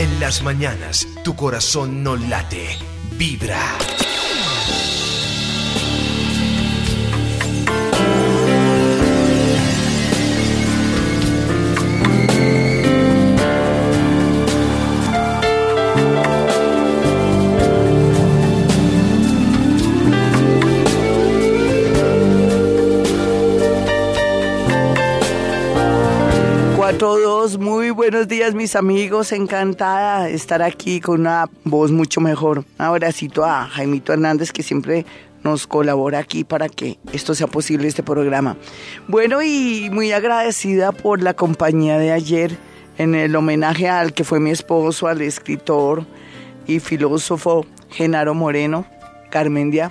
En las mañanas, tu corazón no late, vibra. Muy buenos días mis amigos, encantada de estar aquí con una voz mucho mejor. Un abracito a Jaimito Hernández que siempre nos colabora aquí para que esto sea posible, este programa. Bueno, y muy agradecida por la compañía de ayer en el homenaje al que fue mi esposo, al escritor y filósofo Genaro Moreno, Carmendia,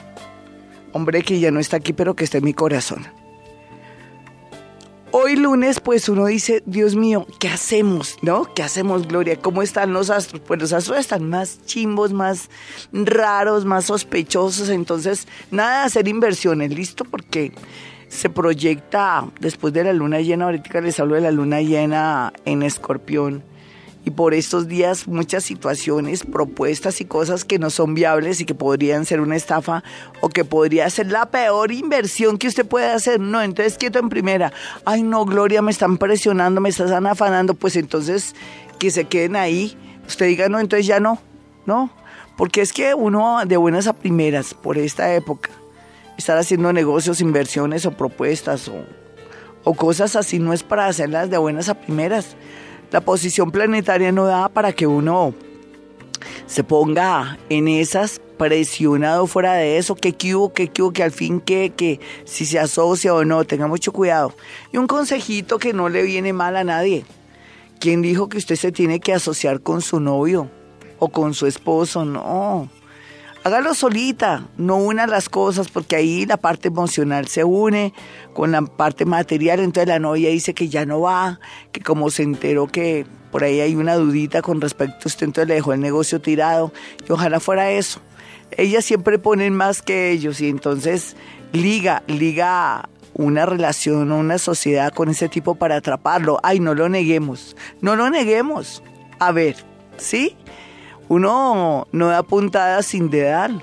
hombre que ya no está aquí pero que está en mi corazón. Hoy lunes, pues uno dice, Dios mío, ¿qué hacemos? ¿No? ¿Qué hacemos, Gloria? ¿Cómo están los astros? Pues los astros están más chimbos, más raros, más sospechosos. Entonces, nada de hacer inversiones, ¿listo? Porque se proyecta después de la luna llena, ahorita les hablo de la luna llena en escorpión y por estos días muchas situaciones, propuestas y cosas que no son viables y que podrían ser una estafa o que podría ser la peor inversión que usted puede hacer. No, entonces quieto en primera. Ay, no, Gloria, me están presionando, me están afanando. Pues entonces que se queden ahí. Usted diga, no, entonces ya no. No, porque es que uno de buenas a primeras, por esta época, estar haciendo negocios, inversiones o propuestas o, o cosas así no es para hacerlas de buenas a primeras la posición planetaria no da para que uno se ponga en esas presionado fuera de eso, que hubo, que hubo, que al fin que, que si se asocia o no, tenga mucho cuidado. Y un consejito que no le viene mal a nadie. ¿Quién dijo que usted se tiene que asociar con su novio o con su esposo? No hágalo solita, no una las cosas, porque ahí la parte emocional se une con la parte material, entonces la novia dice que ya no va, que como se enteró que por ahí hay una dudita con respecto a usted, entonces le dejó el negocio tirado, y ojalá fuera eso. Ellas siempre ponen más que ellos y entonces liga, liga una relación o una sociedad con ese tipo para atraparlo. Ay, no lo neguemos, no lo neguemos. A ver, ¿sí? Uno no da puntada sin dedal,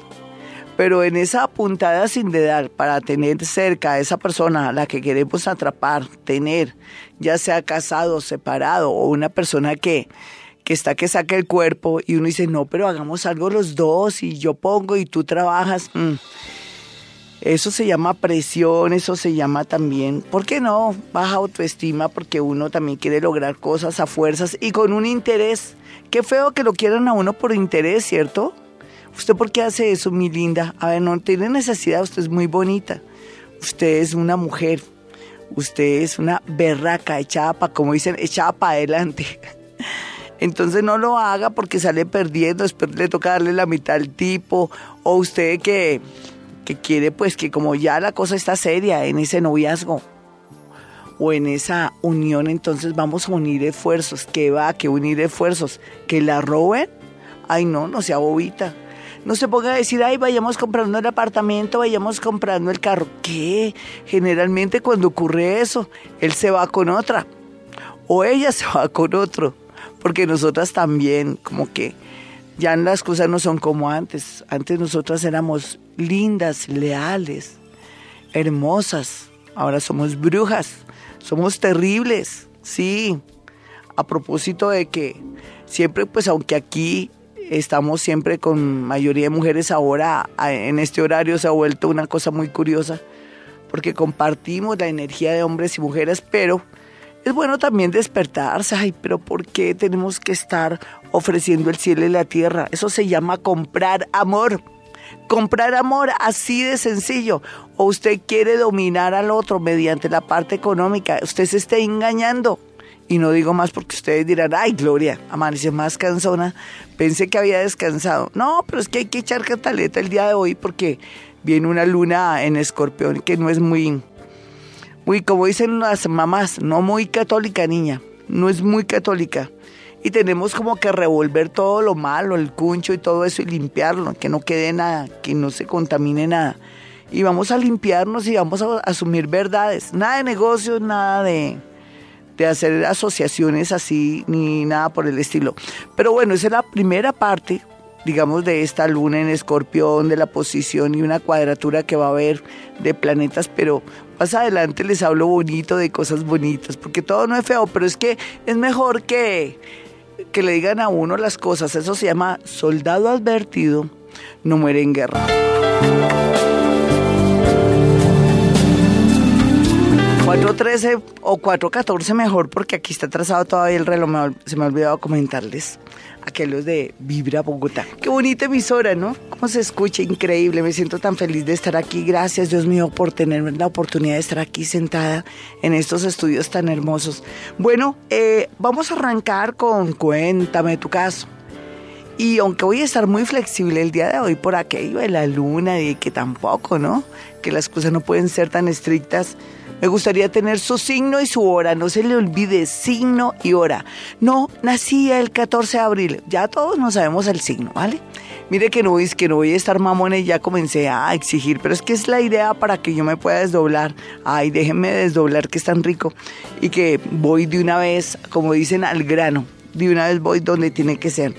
pero en esa puntada sin dedal, para tener cerca a esa persona a la que queremos atrapar, tener, ya sea casado, separado o una persona que, que está que saca el cuerpo y uno dice, no, pero hagamos algo los dos y yo pongo y tú trabajas. Mm. Eso se llama presión, eso se llama también, ¿por qué no? Baja autoestima porque uno también quiere lograr cosas a fuerzas y con un interés Qué feo que lo quieran a uno por interés, ¿cierto? ¿Usted por qué hace eso, mi linda? A ver, no tiene necesidad, usted es muy bonita. Usted es una mujer. Usted es una berraca, echada para, como dicen, echada para adelante. Entonces no lo haga porque sale perdiendo, después le toca darle la mitad al tipo. O usted que, que quiere, pues que como ya la cosa está seria en ese noviazgo, o en esa unión, entonces vamos a unir esfuerzos. ¿Qué va? ¿Qué unir esfuerzos? ¿Que la roben? Ay, no, no sea bobita. No se ponga a decir, ay, vayamos comprando el apartamento, vayamos comprando el carro. ¿Qué? Generalmente cuando ocurre eso, él se va con otra o ella se va con otro. Porque nosotras también, como que ya las cosas no son como antes. Antes nosotras éramos lindas, leales, hermosas. Ahora somos brujas. Somos terribles, sí. A propósito de que siempre, pues aunque aquí estamos siempre con mayoría de mujeres, ahora en este horario se ha vuelto una cosa muy curiosa, porque compartimos la energía de hombres y mujeres, pero es bueno también despertarse. Ay, pero ¿por qué tenemos que estar ofreciendo el cielo y la tierra? Eso se llama comprar amor comprar amor así de sencillo. O usted quiere dominar al otro mediante la parte económica. Usted se está engañando. Y no digo más porque ustedes dirán, ay Gloria, amaneció más cansona. Pensé que había descansado. No, pero es que hay que echar cataleta el día de hoy porque viene una luna en escorpión que no es muy, muy, como dicen las mamás, no muy católica niña. No es muy católica y tenemos como que revolver todo lo malo, el cuncho y todo eso y limpiarlo, que no quede nada, que no se contamine nada. Y vamos a limpiarnos y vamos a asumir verdades. Nada de negocios, nada de, de hacer asociaciones así ni nada por el estilo. Pero bueno, esa es la primera parte, digamos, de esta luna en escorpión, de la posición y una cuadratura que va a haber de planetas, pero más adelante les hablo bonito de cosas bonitas, porque todo no es feo, pero es que es mejor que, que le digan a uno las cosas, eso se llama soldado advertido, no muere en guerra. 4.13 o 4.14 mejor porque aquí está trazado todavía el reloj, se me ha olvidado comentarles aquellos de Vibra Bogotá. Qué bonita emisora, ¿no? Cómo se escucha, increíble, me siento tan feliz de estar aquí. Gracias Dios mío por tener la oportunidad de estar aquí sentada en estos estudios tan hermosos. Bueno, eh, vamos a arrancar con Cuéntame tu caso. Y aunque voy a estar muy flexible el día de hoy por aquello de la luna y que tampoco, ¿no? Que las cosas no pueden ser tan estrictas me gustaría tener su signo y su hora. No se le olvide signo y hora. No, nací el 14 de abril. Ya todos no sabemos el signo, ¿vale? Mire que no, es que no voy a estar mamona y ya comencé a exigir, pero es que es la idea para que yo me pueda desdoblar. Ay, déjenme desdoblar que es tan rico. Y que voy de una vez, como dicen, al grano. De una vez voy donde tiene que ser.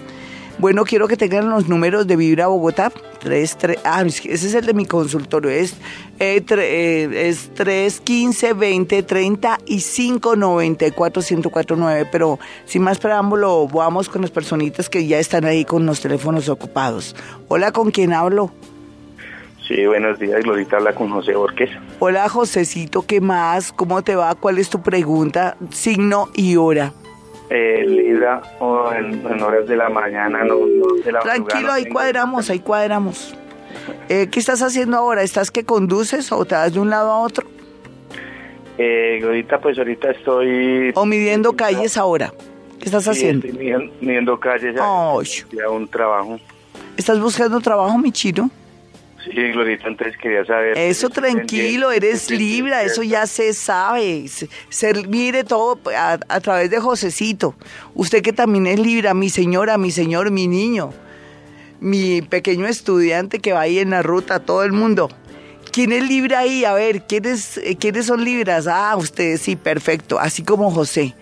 Bueno, quiero que tengan los números de Vibra Bogotá. 3, 3, ah, ese es el de mi consultorio. Es, eh, eh, es 3, 15, 20, 30 y 5, 94, 149. Pero sin más preámbulo, vamos con las personitas que ya están ahí con los teléfonos ocupados. Hola, ¿con quién hablo? Sí, buenos días, Glorita habla con José Borges. Hola, Josecito, ¿qué más? ¿Cómo te va? ¿Cuál es tu pregunta? Signo y hora eh, Libra o en, horas de la mañana, no, de la Tranquilo, ahí cuadramos, ahí cuadramos. Eh, ¿Qué estás haciendo ahora? ¿Estás que conduces o te das de un lado a otro? Eh, ahorita, pues ahorita estoy... ¿O midiendo calles ahora? ¿Qué estás haciendo? midiendo, calles, ya, un trabajo. ¿Estás buscando trabajo, mi chino? Sí, Glorita, entonces quería saber. Eso tranquilo, eres Libra, eso ya se sabe. Se, mire todo a, a, través de Josecito. Usted que también es Libra, mi señora, mi señor, mi niño, mi pequeño estudiante que va ahí en la ruta, todo el mundo. ¿Quién es Libra ahí? A ver, ¿quiénes, ¿quiénes son Libras? Ah, ustedes sí, perfecto, así como José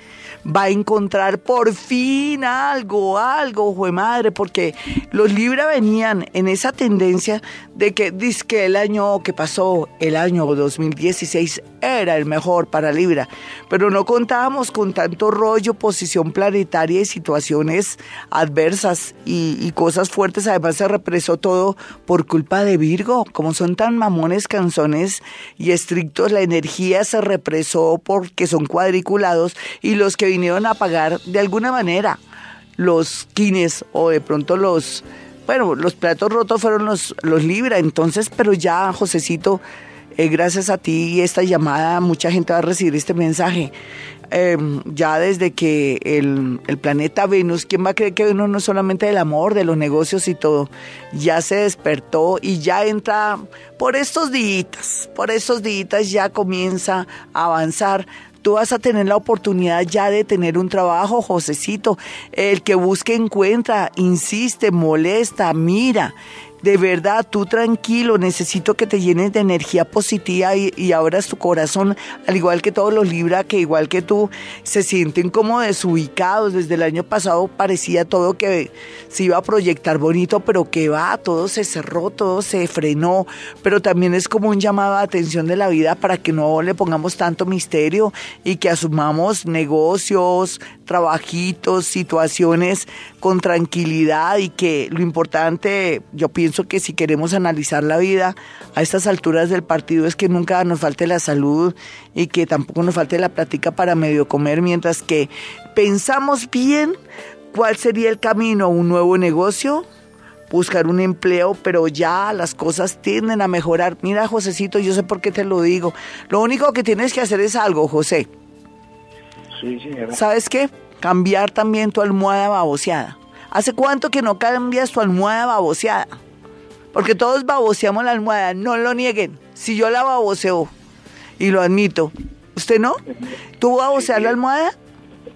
va a encontrar por fin algo, algo, jue madre, porque los Libra venían en esa tendencia de que que el año que pasó, el año 2016, era el mejor para Libra, pero no contábamos con tanto rollo, posición planetaria y situaciones adversas y, cosas fuertes. Además se represó todo por culpa de Virgo, como son tan mamones canzones y estrictos, la energía se represó porque son cuadriculados y los que vinieron a pagar de alguna manera los quines o de pronto los, bueno, los platos rotos fueron los, los Libra, entonces, pero ya, Josecito, eh, gracias a ti y esta llamada, mucha gente va a recibir este mensaje. Em, ya desde que el, el, planeta Venus, ¿quién va a creer que Venus no es solamente del amor, de los negocios y todo? Ya se despertó y ya entra por estos días, por estos días ya comienza a avanzar tú vas a tener la oportunidad ya de tener un trabajo, Josecito. El que busque encuentra, insiste, molesta, mira de verdad, tú tranquilo, necesito que te llenes de energía positiva y, y abras tu corazón, al igual que todos los Libra, que igual que tú, se sienten como desubicados. Desde el año pasado parecía todo que se iba a proyectar bonito, pero que va, todo se cerró, todo se frenó, pero también es como un llamado de atención de la vida para que no le pongamos tanto misterio y que asumamos negocios, trabajitos, situaciones con tranquilidad y que lo importante, yo pienso que si queremos analizar la vida a estas alturas del partido es que nunca nos falte la salud y que tampoco nos falte la plática para medio comer, mientras que pensamos bien cuál sería el camino, un nuevo negocio, buscar un empleo, pero ya las cosas tienden a mejorar. Mira, Josecito, yo sé por qué te lo digo. Lo único que tienes que hacer es algo, José. ¿Sabes qué? Cambiar también tu almohada baboseada. ¿Hace cuánto que no cambias tu almohada baboseada? Porque todos baboseamos la almohada, no lo nieguen. Si yo la baboseo, y lo admito, ¿usted no? ¿Tú baboseas la almohada?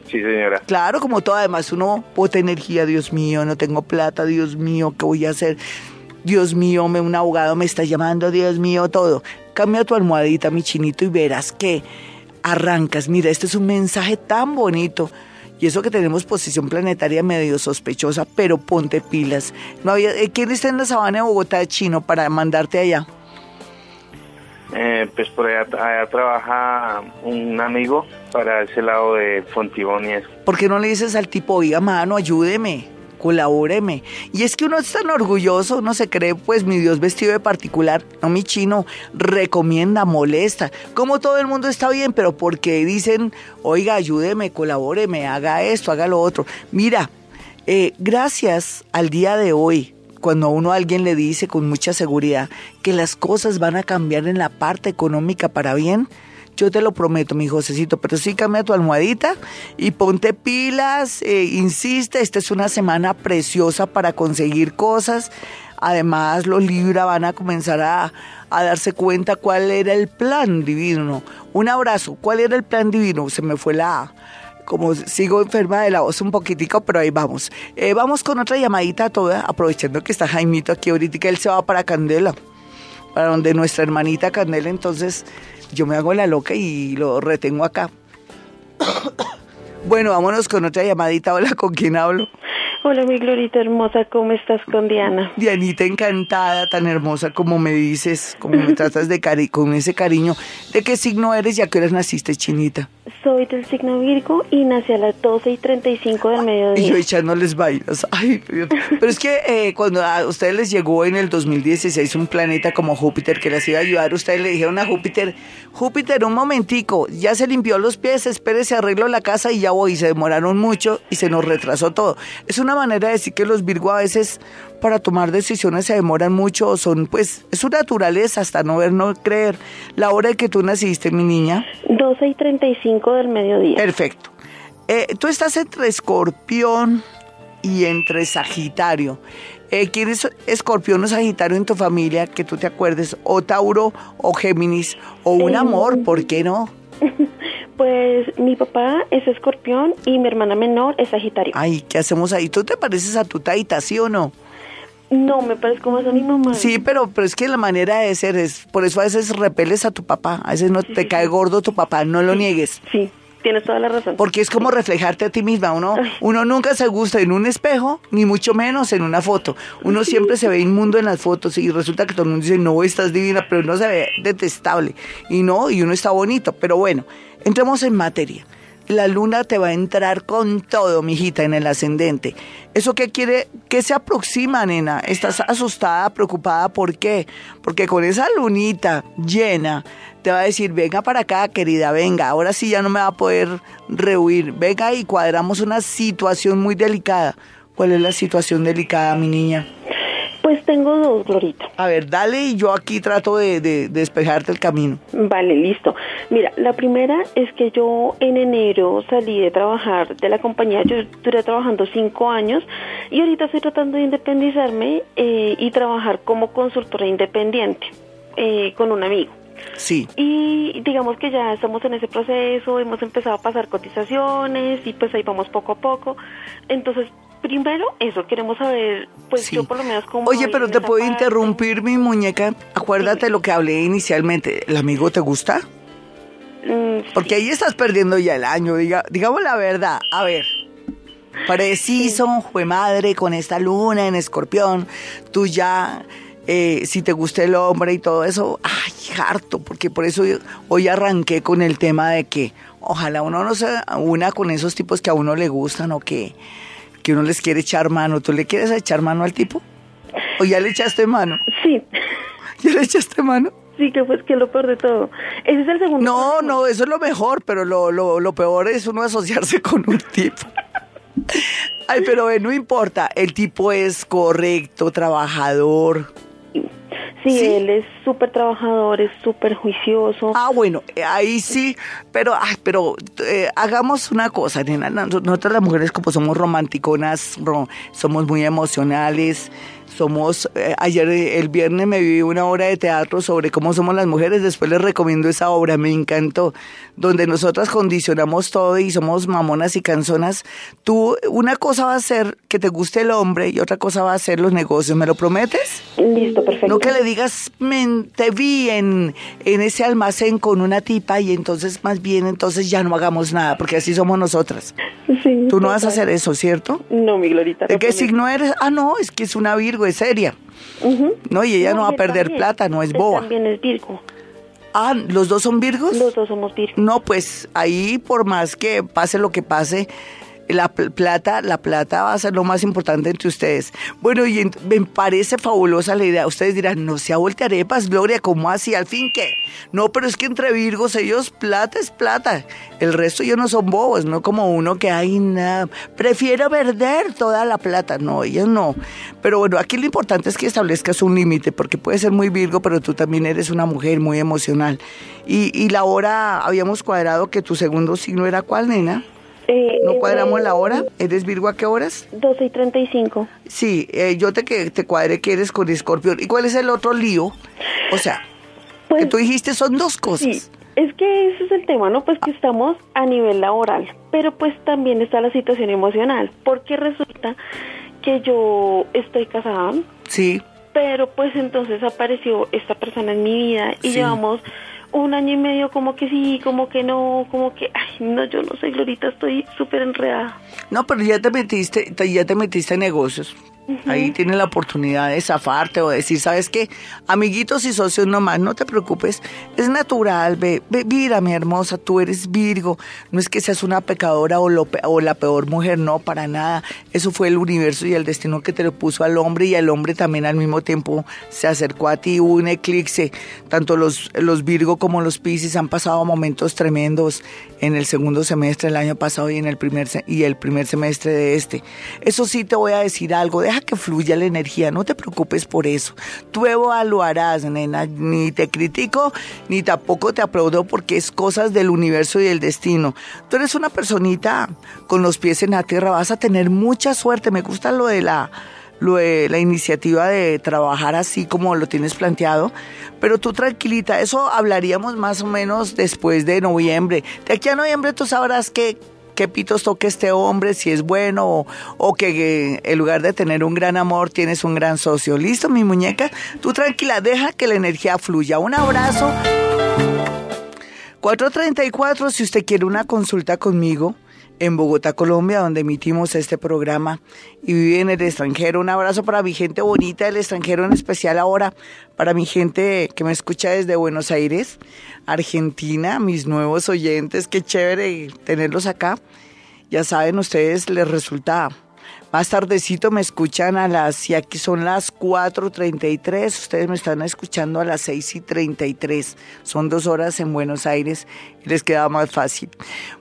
Sí, señora. Claro, como todo, además uno bota energía, Dios mío, no tengo plata, Dios mío, ¿qué voy a hacer? Dios mío, me, un abogado me está llamando, Dios mío, todo. Cambia tu almohadita, mi chinito, y verás que arrancas. Mira, este es un mensaje tan bonito. Y eso que tenemos posición planetaria medio sospechosa, pero ponte pilas. No había, eh, ¿Quién está en la sabana de Bogotá chino para mandarte allá? Eh, pues por allá, allá trabaja un amigo para ese lado de Fontibón y eso. ¿Por qué no le dices al tipo, oiga, mano, ayúdeme, colabóreme? Y es que uno es tan orgulloso, uno se cree, pues, mi Dios vestido de particular, no mi chino, recomienda, molesta. Como todo el mundo está bien, pero porque dicen, oiga, ayúdeme, colabóreme, haga esto, haga lo otro. Mira, eh, gracias al día de hoy, cuando a uno alguien le dice con mucha seguridad que las cosas van a cambiar en la parte económica para bien, yo te lo prometo, mi Josecito, pero sí cambia tu almohadita y ponte pilas, eh, insiste, esta es una semana preciosa para conseguir cosas. Además, los Libra van a comenzar a, a darse cuenta cuál era el plan divino. Un abrazo, ¿cuál era el plan divino? Se me fue la, como sigo enferma de la voz un poquitico, pero ahí vamos. Eh, vamos con otra llamadita toda, aprovechando que está Jaimito aquí ahorita, que él se va para Candela, para donde nuestra hermanita Candela, entonces yo me hago la loca y lo retengo acá. bueno, vámonos con otra llamadita. Hola, ¿con quién hablo? Hola, mi Glorita hermosa, ¿cómo estás con Diana? Dianita encantada, tan hermosa como me dices, como me tratas de cari con ese cariño. ¿De qué signo eres y a qué hora naciste, Chinita? Soy del signo Virgo y nací a las 12 y 35 del mediodía. Y yo echándoles bailas. Ay. Pero es que eh, cuando a ustedes les llegó en el 2016 un planeta como Júpiter que les iba a ayudar, ustedes le dijeron a Júpiter, Júpiter, un momentico, ya se limpió los pies, espérese, arreglo la casa y ya voy. Y se demoraron mucho y se nos retrasó todo. Es una manera de decir que los Virgo a veces para tomar decisiones se demoran mucho o son, pues, es su naturaleza hasta no ver, no creer. La hora de que tú naciste, mi niña. 12 y 35 del mediodía. Perfecto. Eh, tú estás entre escorpión y entre sagitario. Eh, ¿Quién es escorpión o sagitario en tu familia que tú te acuerdes? ¿O Tauro o Géminis? ¿O un Eh, amor? ¿Por qué no? Pues mi papá es escorpión y mi hermana menor es sagitario. Ay, ¿qué hacemos ahí? ¿Tú te pareces a tu taita, sí o no? No, me parezco más a mi mamá. Sí, pero, pero es que la manera de ser es, por eso a veces repeles a tu papá, a veces no te cae gordo tu papá, no lo niegues. Sí, tienes toda la razón. Porque es como reflejarte a ti misma. Uno, uno nunca se gusta en un espejo, ni mucho menos en una foto. Uno siempre se ve inmundo en las fotos y resulta que todo el mundo dice, no, estás divina, pero uno se ve detestable. Y no, y uno está bonito. Pero bueno, entremos en materia. La luna te va a entrar con todo, mijita, en el ascendente. ¿Eso qué quiere? ¿Qué se aproxima, nena? ¿Estás asustada, preocupada? ¿Por qué? Porque con esa lunita llena te va a decir, venga para acá, querida, venga, ahora sí ya no me va a poder rehuir. Venga y cuadramos una situación muy delicada. ¿Cuál es la situación delicada, mi niña? Pues tengo dos, Glorita. A ver, dale y yo aquí trato de, de- de despejarte el camino. Vale, listo. Mira, la primera es que yo en enero salí de trabajar de la compañía, yo duré trabajando cinco años y ahorita estoy tratando de independizarme eh, y trabajar como consultora independiente eh, con un amigo. Sí. Y digamos que ya estamos en ese proceso, hemos empezado a pasar cotizaciones y pues ahí vamos poco a poco. Entonces, primero eso, queremos saber, pues Sí. yo por lo menos como... Oye, pero te puedo interrumpir, mi muñeca. Acuérdate lo que hablé inicialmente. ¿El amigo te gusta? Mm, Porque ahí estás perdiendo ya el año, diga, digamos la verdad. A ver, preciso, fue madre, con esta luna en escorpión, tú ya, eh, si te gusta el hombre y todo eso, ay, harto, porque por eso hoy arranqué con el tema de que ojalá uno no se una con esos tipos que a uno le gustan o que, que uno les quiere echar mano. ¿Tú le quieres echar mano al tipo? ¿O ya le echaste mano? Sí, ¿Ya le echaste mano? sí, que pues que lo peor de todo. Ese es el segundo. No, problema. no, eso es lo mejor, pero lo, lo, lo peor es uno asociarse con un tipo. Ay, pero eh, no importa, el tipo es correcto, trabajador. Sí, ¿Sí? él es súper trabajador, es súper juicioso. Ah, bueno, eh, ahí sí, pero, ay, pero eh, hagamos una cosa, nena. Nos- Nosotras las mujeres como somos romanticonas, ro- somos muy emocionales, Somos, eh, ayer eh, el viernes me viví una obra de teatro sobre cómo somos las mujeres, después les recomiendo esa obra, me encantó, donde nosotras condicionamos todo y somos mamonas y canzonas. Tú, una cosa va a ser que te guste el hombre y otra cosa va a ser los negocios, ¿me lo prometes? Listo, perfecto. No que le digas, "Men, te vi en, en ese almacén con una tipa y entonces más bien entonces ya no hagamos nada, porque así somos nosotras. Sí, Tú no vas a total. hacer eso, ¿cierto? No, mi Glorita. ¿De no qué signo eres? Ah, no, es que es una Virgo, es seria. No, y ella no, va a perder también. plata, no es boba. También es Virgo. Ah, ¿los dos son Virgos? Los dos somos Virgo. No, pues ahí por más que pase lo que pase, la pl- plata, la plata va a ser lo más importante entre ustedes. Bueno, y me parece fabulosa la idea. Ustedes dirán, no sea voltearepas, Gloria, ¿cómo así? ¿Al fin qué? No, pero es que entre Virgos ellos plata es plata. El resto ellos no son bobos, no como uno que hay nada. Prefiero perder toda la plata. No, ellos no. Pero bueno, aquí lo importante es que establezcas un límite, porque puede ser muy Virgo, pero tú también eres una mujer muy emocional. Y, y la hora, habíamos cuadrado que tu segundo signo era cuál, nena? Eh, ¿No cuadramos la hora? ¿Eres Virgo a qué horas? 12 y 35. Sí, eh, yo te, que, te cuadré que eres con Escorpión. ¿Y cuál es el otro lío? O sea, Pues, que tú dijiste son dos sí, cosas. es que ese es el tema, ¿no? Pues que estamos a nivel laboral, pero pues también está la situación emocional, porque resulta que yo estoy casada, Sí, pero pues entonces apareció esta persona en mi vida y Sí. llevamos un año y medio como que sí, como que no, como que, ay, no, yo no sé, Glorita, estoy súper enredada. no, pero ya te metiste, te- ya te metiste en negocios. Ahí tienes la oportunidad de zafarte o decir, ¿sabes qué? Amiguitos y socios nomás, no te preocupes. Es natural, ve, ve, mira, mi hermosa, tú eres Virgo. No es que seas una pecadora o, lo o la peor mujer, no, para nada. Eso fue el universo y el destino que te lo puso al hombre y el hombre también al mismo tiempo se acercó a ti. Hubo un eclipse. Tanto los, los Virgo como los Piscis han pasado momentos tremendos en el segundo semestre del año pasado y en el primer, y el primer semestre de este. Eso sí te voy a decir algo, deja que fluya la energía, no te preocupes por eso. Tú evaluarás, nena, ni te critico, ni tampoco te aplaudo porque es cosas del universo y del destino. Tú eres una personita con los pies en la tierra, vas a tener mucha suerte, me gusta lo de la lo de la iniciativa de trabajar así como lo tienes planteado, pero tú tranquilita, eso hablaríamos más o menos después de noviembre. De aquí a noviembre tú sabrás qué, qué pitos toque este hombre, si es bueno o, o que eh, en lugar de tener un gran amor tienes un gran socio. ¿Listo, mi muñeca? Tú tranquila, deja que la energía fluya. Un abrazo. 434, si usted quiere una consulta conmigo en Bogotá, Colombia, donde emitimos este programa y vive en el extranjero. Un abrazo para mi gente bonita del extranjero, en especial ahora para mi gente que me escucha desde Buenos Aires, Argentina, mis nuevos oyentes. Qué chévere tenerlos acá. Ya saben, ustedes les resulta más tardecito me escuchan a las, y aquí son las 4.33, ustedes me están escuchando a las 6.33, son dos horas en Buenos Aires y les queda más fácil.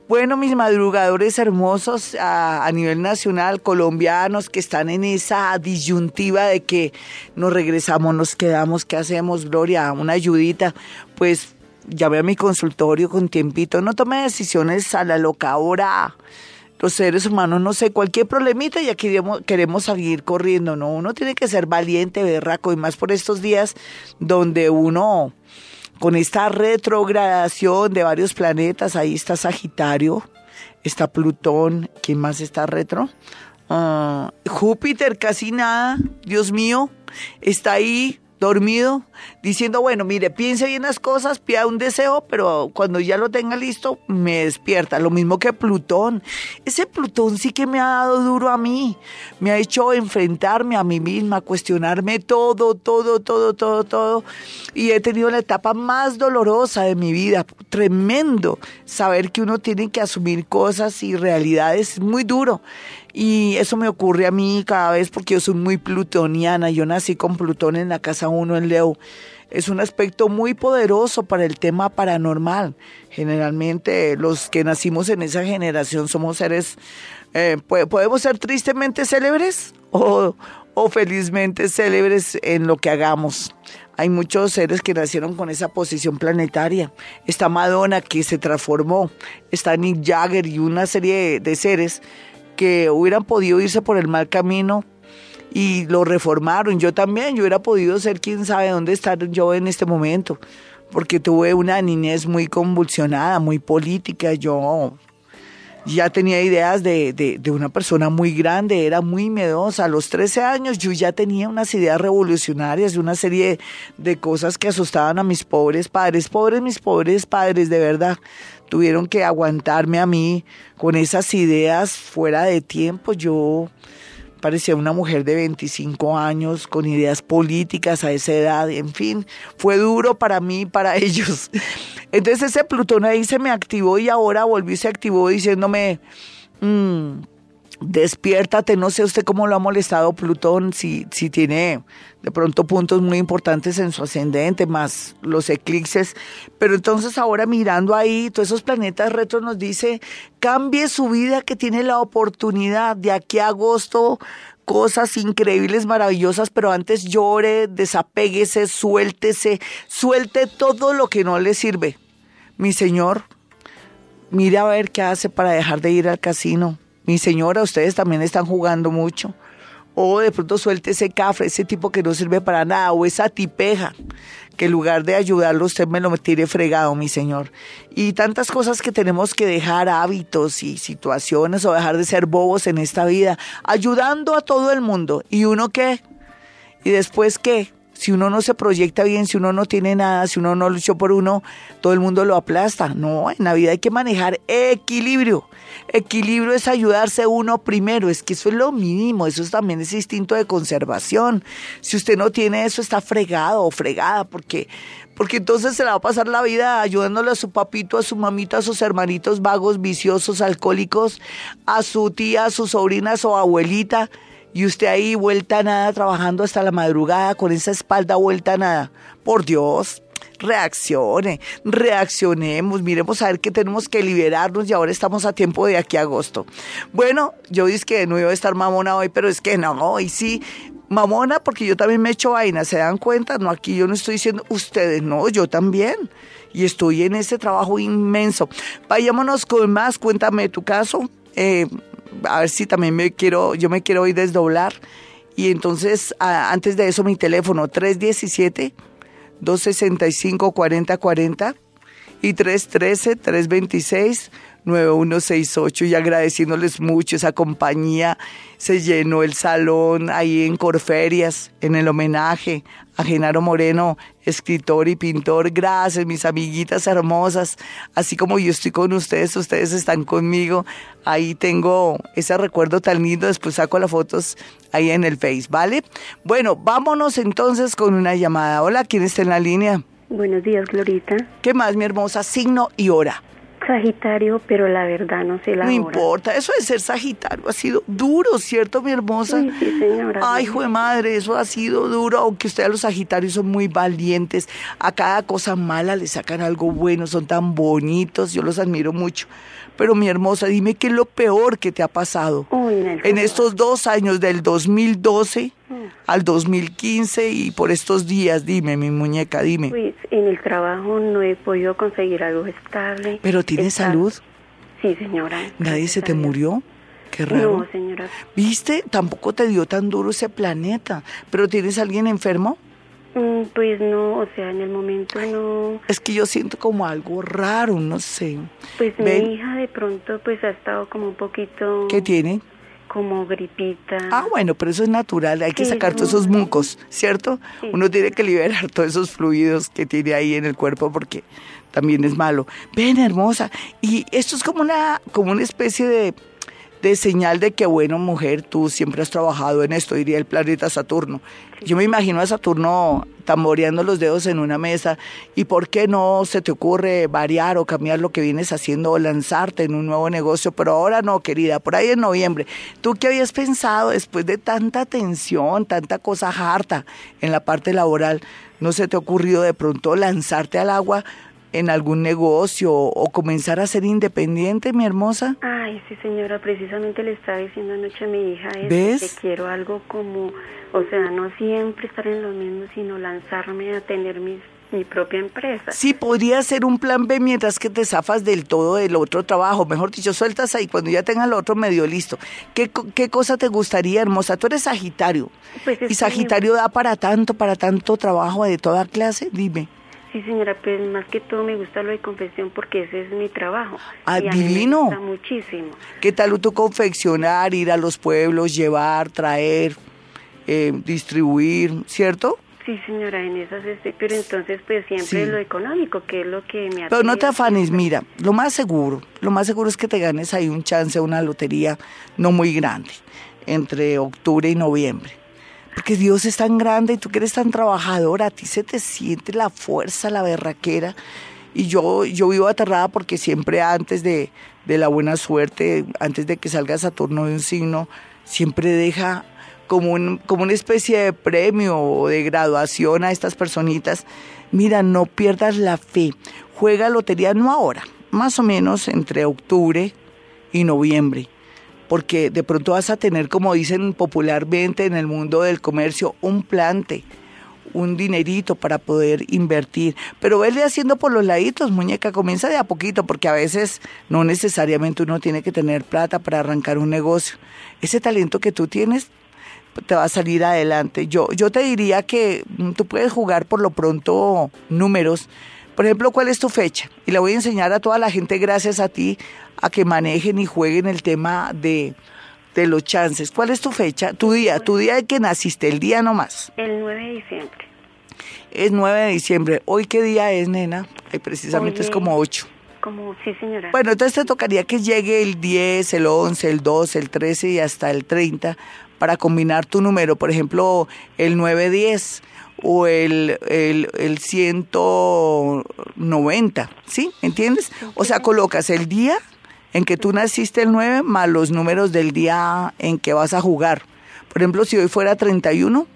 Bueno, mis madrugadores hermosos a, nivel nacional, colombianos que están en esa disyuntiva de que nos regresamos, nos quedamos, ¿qué hacemos, Gloria? Una ayudita, pues llamé a mi consultorio con tiempito, no tome decisiones a la loca ahora los seres humanos, no sé, cualquier problemita y aquí queremos, salir corriendo, ¿no? Uno tiene que ser valiente, berraco, y más por estos días donde uno, con esta retrogradación de varios planetas, ahí está Sagitario, está Plutón, ¿quién más está retro? Ah, Júpiter, casi nada, Dios mío, está ahí dormido, diciendo, bueno, mire, piense bien las cosas, pida un deseo, pero cuando ya lo tenga listo, me despierta. Lo mismo que Plutón. Ese Plutón sí que me ha dado duro a mí. Me ha hecho enfrentarme a mí misma, cuestionarme todo, todo, todo, todo, todo. Y he tenido la etapa más dolorosa de mi vida. Tremendo. Saber que uno tiene que asumir cosas y realidades es muy duro. Y eso me ocurre a mí cada vez porque yo soy muy plutoniana. Yo nací con Plutón en la casa 1 en Leo. Es un aspecto muy poderoso para el tema paranormal. Generalmente los que nacimos en esa generación somos seres, eh, podemos ser tristemente célebres o, o felizmente célebres en lo que hagamos. Hay muchos seres que nacieron con esa posición planetaria. Está Madonna que se transformó, está Nick Jagger y una serie de, seres que hubieran podido irse por el mal camino y lo reformaron. Yo también, yo hubiera podido ser quién sabe dónde estar yo en este momento, porque tuve una niñez muy convulsionada, muy política. Yo ya tenía ideas de, de, una persona muy grande, era muy miedosa. A los 13 años yo ya tenía unas ideas revolucionarias, una serie de cosas que asustaban a mis pobres padres. Pobres mis pobres padres, de verdad. Tuvieron que aguantarme a mí con esas ideas fuera de tiempo. Yo parecía una mujer de 25 años con ideas políticas a esa edad, en fin, fue duro para mí y para ellos. Entonces ese Plutón ahí se me activó y ahora volvió y se activó diciéndome, mm, despiértate, no sé usted cómo lo ha molestado Plutón, si, si tiene de pronto puntos muy importantes en su ascendente, más los eclipses, pero entonces ahora mirando ahí, todos esos planetas retros nos dice, cambie su vida que tiene la oportunidad de aquí a agosto, cosas increíbles, maravillosas, pero antes llore, desapéguese, suéltese, suelte todo lo que no le sirve. Mi señor, mire a ver qué hace para dejar de ir al casino mi señora, ustedes también están jugando mucho. O de pronto suelte ese café, ese tipo que no sirve para nada, o esa tipeja, que en lugar de ayudarlo usted me lo tire fregado, mi señor. Y tantas cosas que tenemos que dejar, hábitos y situaciones, o dejar de ser bobos en esta vida, ayudando a todo el mundo. ¿Y uno qué? ¿Y después qué? Si uno no se proyecta bien, si uno no tiene nada, si uno no luchó por uno, todo el mundo lo aplasta. No, en la vida hay que manejar equilibrio. Equilibrio es ayudarse uno primero, es que eso es lo mínimo, eso también es instinto de conservación. Si usted no tiene eso, está fregado o fregada, porque, porque entonces se la va a pasar la vida ayudándole a su papito, a su mamita, a sus hermanitos vagos, viciosos, alcohólicos, a su tía, a sus sobrinas o abuelita y usted ahí vuelta a nada, trabajando hasta la madrugada con esa espalda vuelta a nada. Por Dios, reaccione, reaccionemos, miremos a ver que tenemos que liberarnos y ahora estamos a tiempo de aquí a agosto. Bueno, yo dije que no iba a estar mamona hoy, pero es que no, hoy sí, mamona porque yo también me echo vaina, ¿se dan cuenta? No, aquí yo no estoy diciendo ustedes, no, yo también. Y estoy en este trabajo inmenso. Vayámonos con más, cuéntame tu caso. Eh, a ver si también me quiero, yo me quiero hoy desdoblar. Y entonces, antes de eso, mi teléfono 317-265-4040 y 313-326. 9168 y agradeciéndoles mucho esa compañía. Se llenó el salón ahí en Corferias, en el homenaje a Genaro Moreno, escritor y pintor. Gracias, mis amiguitas hermosas. Así como yo estoy con ustedes, ustedes están conmigo. Ahí tengo ese recuerdo tan lindo. Después saco las fotos ahí en el Face, ¿vale? Bueno, vámonos entonces con una llamada. Hola, ¿quién está en la línea? Buenos días, Glorita. ¿Qué más, mi hermosa? Signo y hora. Sagitario, pero la verdad no sé la No importa, eso de ser Sagitario ha sido duro, ¿cierto, mi hermosa? Sí, sí, señora. Ay, hijo de madre, eso ha sido duro, aunque ustedes los Sagitarios son muy valientes, a cada cosa mala le sacan algo bueno, son tan bonitos, yo los admiro mucho. Pero mi hermosa, dime qué es lo peor que te ha pasado en, estos dos años, del 2012 mm. al 2015 y por estos días, dime, mi muñeca, dime. Pues en el trabajo no he podido conseguir algo estable. ¿Pero tienes salud? Sí, señora. ¿Nadie se te murió? Qué raro. No, señora. ¿Viste? Tampoco te dio tan duro ese planeta. ¿Pero tienes alguien enfermo? Mm, pues no, o sea, en el momento no. Es que yo siento como algo raro, no sé. Pues mi hija de pronto pues ha estado como un poquito... ¿Qué tiene? Como gripita. Ah, bueno, pero eso es natural, hay que sacar todos esos mucos, ¿cierto? Uno tiene que liberar todos esos fluidos que tiene ahí en el cuerpo porque también es malo. Ven, hermosa, y esto es como una, como una especie de de señal de que, bueno, mujer, tú siempre has trabajado en esto, diría el planeta Saturno. Yo me imagino a Saturno tamboreando los dedos en una mesa y por qué no se te ocurre variar o cambiar lo que vienes haciendo o lanzarte en un nuevo negocio, pero ahora no, querida, por ahí en noviembre. ¿Tú qué habías pensado después de tanta tensión, tanta cosa harta en la parte laboral? ¿No se te ha ocurrido de pronto lanzarte al agua en algún negocio o comenzar a ser independiente, mi hermosa? Ay, sí, señora, precisamente le estaba diciendo anoche a mi hija eso, que quiero algo como, o sea, no siempre estar en lo mismo, sino lanzarme a tener mis mi propia empresa. Sí, podría ser un plan B mientras que te zafas del todo del otro trabajo. Mejor dicho, sueltas ahí cuando ya tengas lo otro medio listo. ¿Qué, qué cosa te gustaría, hermosa? Tú eres Sagitario. Pues es ¿Y Sagitario da para tanto, para tanto trabajo de toda clase? Dime. Sí, señora, pues más que todo me gusta lo de confección porque ese es mi trabajo. Ah, y a mí divino. me gusta muchísimo. ¿Qué tal tú confeccionar, ir a los pueblos, llevar, traer, eh, distribuir, ¿cierto? Sí, señora, en esas estoy, pero entonces pues siempre Sí. lo económico, que es lo que me Pero no te afanes, mira, lo más seguro, lo más seguro es que te ganes ahí un chance, una lotería no muy grande, entre octubre y noviembre. Porque Dios es tan grande y tú que eres tan trabajadora, a ti se te siente la fuerza, la berraquera. Y yo, yo vivo aterrada porque siempre antes de, de la buena suerte, antes de que salga Saturno de un signo, siempre deja como, un, como una especie de premio o de graduación a estas personitas. Mira, no pierdas la fe. Juega lotería no ahora, más o menos entre octubre y noviembre porque de pronto vas a tener, como dicen popularmente en el mundo del comercio, un plante, un dinerito para poder invertir. Pero vele haciendo por los laditos, muñeca, comienza de a poquito, porque a veces no necesariamente uno tiene que tener plata para arrancar un negocio. Ese talento que tú tienes te va a salir adelante. Yo, yo te diría que mm, tú puedes jugar por lo pronto números. Por ejemplo, ¿cuál es tu fecha? Y le voy a enseñar a toda la gente, gracias a ti, a que manejen y jueguen el tema de, de los chances. ¿Cuál es tu fecha? Tu día, tu día de que naciste, el día nomás. El 9 de diciembre. Es 9 de diciembre. ¿Hoy qué día es, nena? Ay, precisamente Hoy es como 8. Como, sí, señora. Bueno, entonces te tocaría que llegue el 10, el 11, el 12, el 13 y hasta el 30 para combinar tu número. Por ejemplo, el 910 o el, el, el 190, ¿sí? ¿Entiendes? O sea, colocas el día en que tú naciste el 9 más los números del día en que vas a jugar. Por ejemplo, si hoy fuera 31,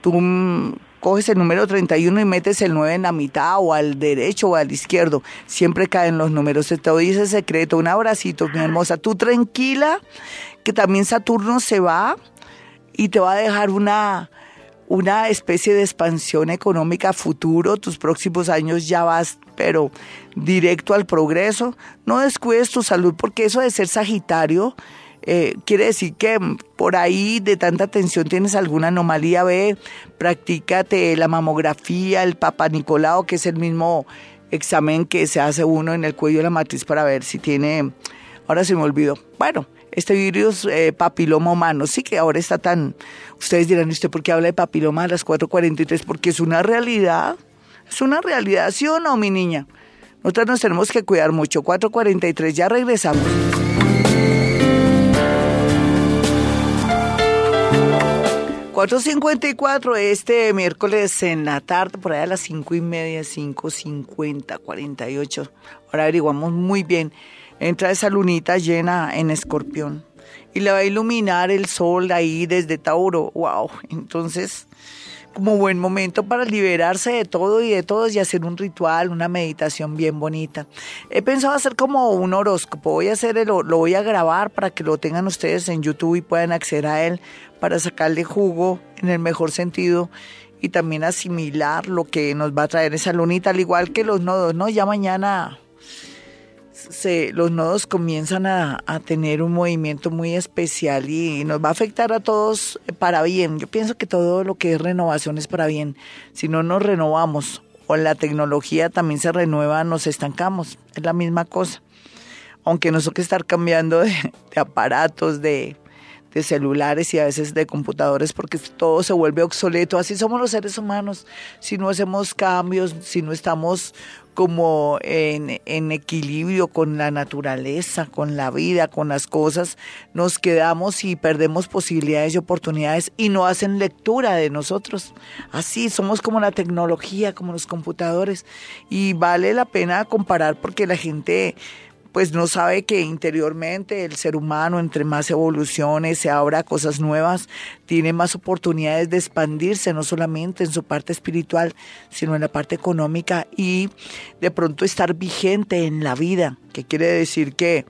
tú mm, coges el número 31 y metes el 9 en la mitad o al derecho o al izquierdo. Siempre caen los números. Se te ese secreto. Un abracito, mi hermosa. Tú tranquila, que también Saturno se va y te va a dejar una, una especie de expansión económica futuro. Tus próximos años ya vas, pero directo al progreso. No descuides tu salud porque eso de ser Sagitario eh, quiere decir que por ahí de tanta tensión tienes alguna anomalía. Ve, practícate la mamografía, el Papa Nicolau, que es el mismo examen que se hace uno en el cuello de la matriz para ver si tiene. Ahora se me olvidó. Bueno, este virus eh, papiloma humano, sí que ahora está tan... Ustedes dirán, ¿y ¿usted por qué habla de papiloma a las 4.43? Porque es una realidad, es una realidad, ¿sí o no, mi niña? Nosotros nos tenemos que cuidar mucho. 4.43, ya regresamos. ...4.54 este miércoles en la tarde, por ahí a las cinco y media, 5.50, 48. Ahora averiguamos muy bien. Entra esa lunita llena en escorpión y le va a iluminar el sol ahí desde Tauro. ¡Wow! Entonces, como buen momento para liberarse de todo y de todos y hacer un ritual, una meditación bien bonita. He pensado hacer como un horóscopo. Voy a hacer el, lo voy a grabar para que lo tengan ustedes en YouTube y puedan acceder a él para sacarle jugo en el mejor sentido y también asimilar lo que nos va a traer esa lunita, al igual que los nodos, ¿no? Ya mañana se, los nodos comienzan a, a, tener un movimiento muy especial y nos va a afectar a todos para bien. Yo pienso que todo lo que es renovación es para bien. Si no nos renovamos o la tecnología también se renueva, nos estancamos. Es la misma cosa. Aunque no sé que estar cambiando de, de aparatos, de, de celulares y a veces de computadores porque todo se vuelve obsoleto. Así somos los seres humanos. Si no hacemos cambios, si no estamos como en, equilibrio con la naturaleza, con la vida, con las cosas, nos quedamos y perdemos posibilidades y oportunidades y no hacen lectura de nosotros. Así somos como la tecnología, como los computadores y vale la pena comparar porque la gente pues no sabe que interiormente el ser humano, entre más evoluciones, se abra cosas nuevas, tiene más oportunidades de expandirse, no solamente en su parte espiritual, sino en la parte económica y de pronto estar vigente en la vida, que quiere decir que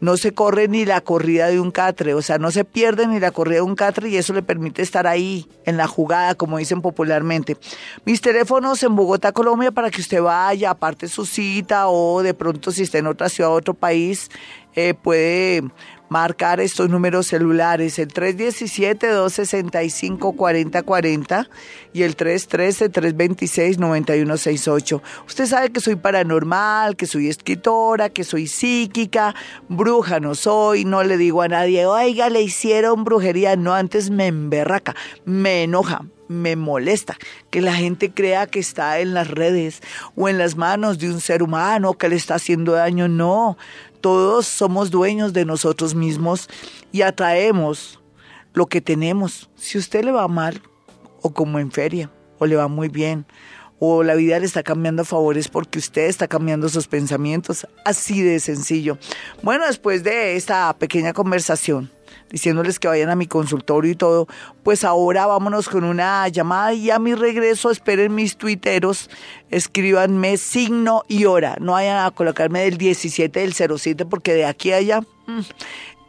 no se corre ni la corrida de un catre, o sea, no se pierde ni la corrida de un catre y eso le permite estar ahí en la jugada, como dicen popularmente. Mis teléfonos en Bogotá, Colombia, para que usted vaya, aparte su cita o de pronto si está en otra ciudad, otro país, eh, puede marcar estos números celulares, el 317-265-4040 y el 313-326-9168. Usted sabe que soy paranormal, que soy escritora, que soy psíquica, bruja no soy, no le digo a nadie, oiga, le hicieron brujería, no, antes me emberraca, me enoja, me molesta que la gente crea que está en las redes o en las manos de un ser humano que le está haciendo daño. No, todos somos dueños de nosotros mismos y atraemos lo que tenemos. Si usted le va mal, o como en feria, o le va muy bien, o la vida le está cambiando a favores porque usted está cambiando sus pensamientos. Así de sencillo. Bueno, después de esta pequeña conversación, diciéndoles que vayan a mi consultorio y todo, pues ahora vámonos con una llamada y a mi regreso esperen mis tuiteros, escríbanme signo y hora, no vayan a colocarme del 17 del 07 porque de aquí a allá, mm,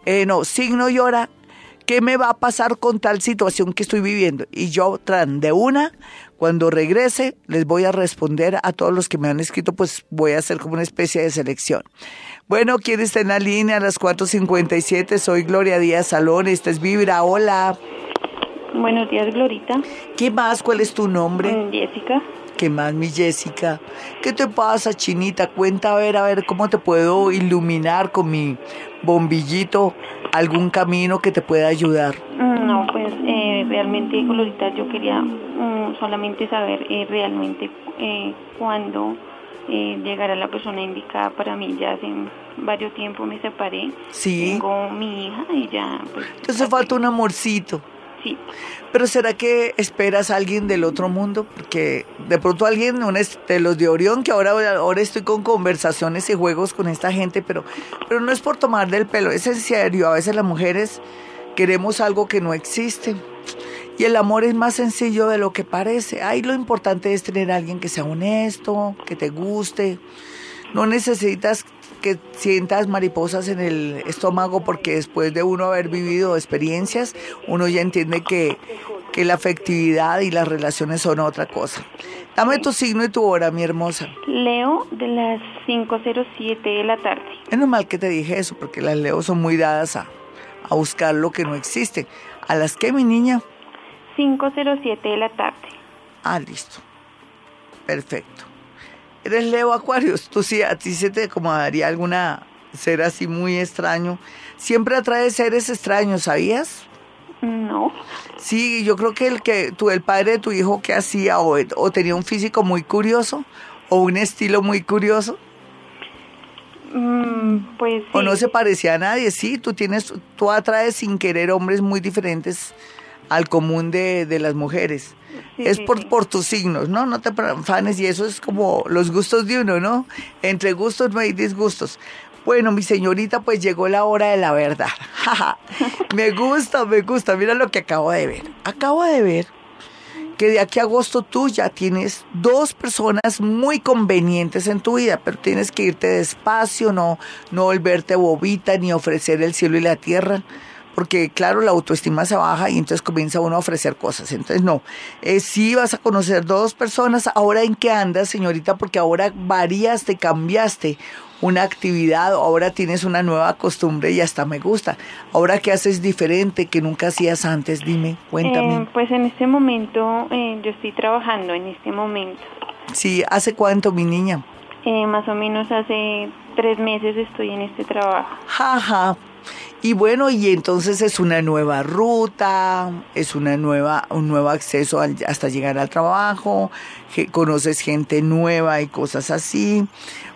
eh, no, signo y hora, ¿qué me va a pasar con tal situación que estoy viviendo? Y yo, tran de una, cuando regrese, les voy a responder a todos los que me han escrito, pues voy a hacer como una especie de selección. Bueno, ¿quién está en la línea a las 4.57? Soy Gloria Díaz Salón, esta es Vibra, hola. Buenos días, Glorita. ¿Qué más? ¿Cuál es tu nombre? Mm, Jessica. ¿Qué más, mi Jessica? ¿Qué te pasa, Chinita? Cuenta a ver, a ver cómo te puedo iluminar con mi bombillito algún camino que te pueda ayudar. No, pues eh, realmente, Glorita, yo quería mm, solamente saber eh, realmente eh, cuándo eh, llegará la persona indicada para mí. Ya hace varios tiempo me separé. Sí. Tengo mi hija y ya, pues... Entonces falta un amorcito. Sí. Pero ¿será que esperas a alguien del otro mundo? Porque de pronto alguien de los de Orión, que ahora, ahora estoy con conversaciones y juegos con esta gente, pero, pero no es por tomar del pelo, es en serio. A veces las mujeres queremos algo que no existe. Y el amor es más sencillo de lo que parece. Ahí lo importante es tener a alguien que sea honesto, que te guste. No necesitas que sientas mariposas en el estómago porque después de uno haber vivido experiencias, uno ya entiende que, que la afectividad y las relaciones son otra cosa. Dame tu signo y tu hora, mi hermosa. Leo de las 5.07 de la tarde. Menos mal que te dije eso, porque las Leo son muy dadas a, a buscar lo que no existe. ¿A las que, mi niña? 5.07 de la tarde. Ah, listo. Perfecto. Eres Leo Acuarios. Tú sí, a ti se te acomodaría alguna ser así muy extraño. Siempre atrae seres extraños, ¿sabías? No. Sí, yo creo que el que tú, el padre de tu hijo, que hacía o, o tenía un físico muy curioso o un estilo muy curioso Mm, pues o no sí. se parecía a nadie. Sí, tú tienes, tú atraes sin querer hombres muy diferentes al común de, de las mujeres. Sí, es sí, por, sí. por tus signos, ¿no? No te afanes y eso es como los gustos de uno, ¿no? Entre gustos no hay disgustos. Bueno, mi señorita, pues llegó la hora de la verdad. me gusta, me gusta. Mira lo que acabo de ver. Acabo de ver que de aquí a agosto tú ya tienes dos personas muy convenientes en tu vida, pero tienes que irte despacio, no, no volverte bobita ni ofrecer el cielo y la tierra, porque claro, la autoestima se baja y entonces comienza uno a ofrecer cosas. Entonces no, eh, sí vas a conocer dos personas. Ahora en qué andas, señorita, porque ahora variaste, cambiaste una actividad, ahora tienes una nueva costumbre y hasta me gusta. Ahora qué haces diferente que nunca hacías antes, dime, cuéntame. Eh, pues en este momento eh, yo estoy trabajando en este momento. Sí, ¿hace cuánto, mi niña? Eh, más o menos hace tres meses estoy en este trabajo. Jaja. Y bueno, y entonces es una nueva ruta, es una nueva, un nuevo acceso al- hasta llegar al trabajo, que conoces gente nueva y cosas así.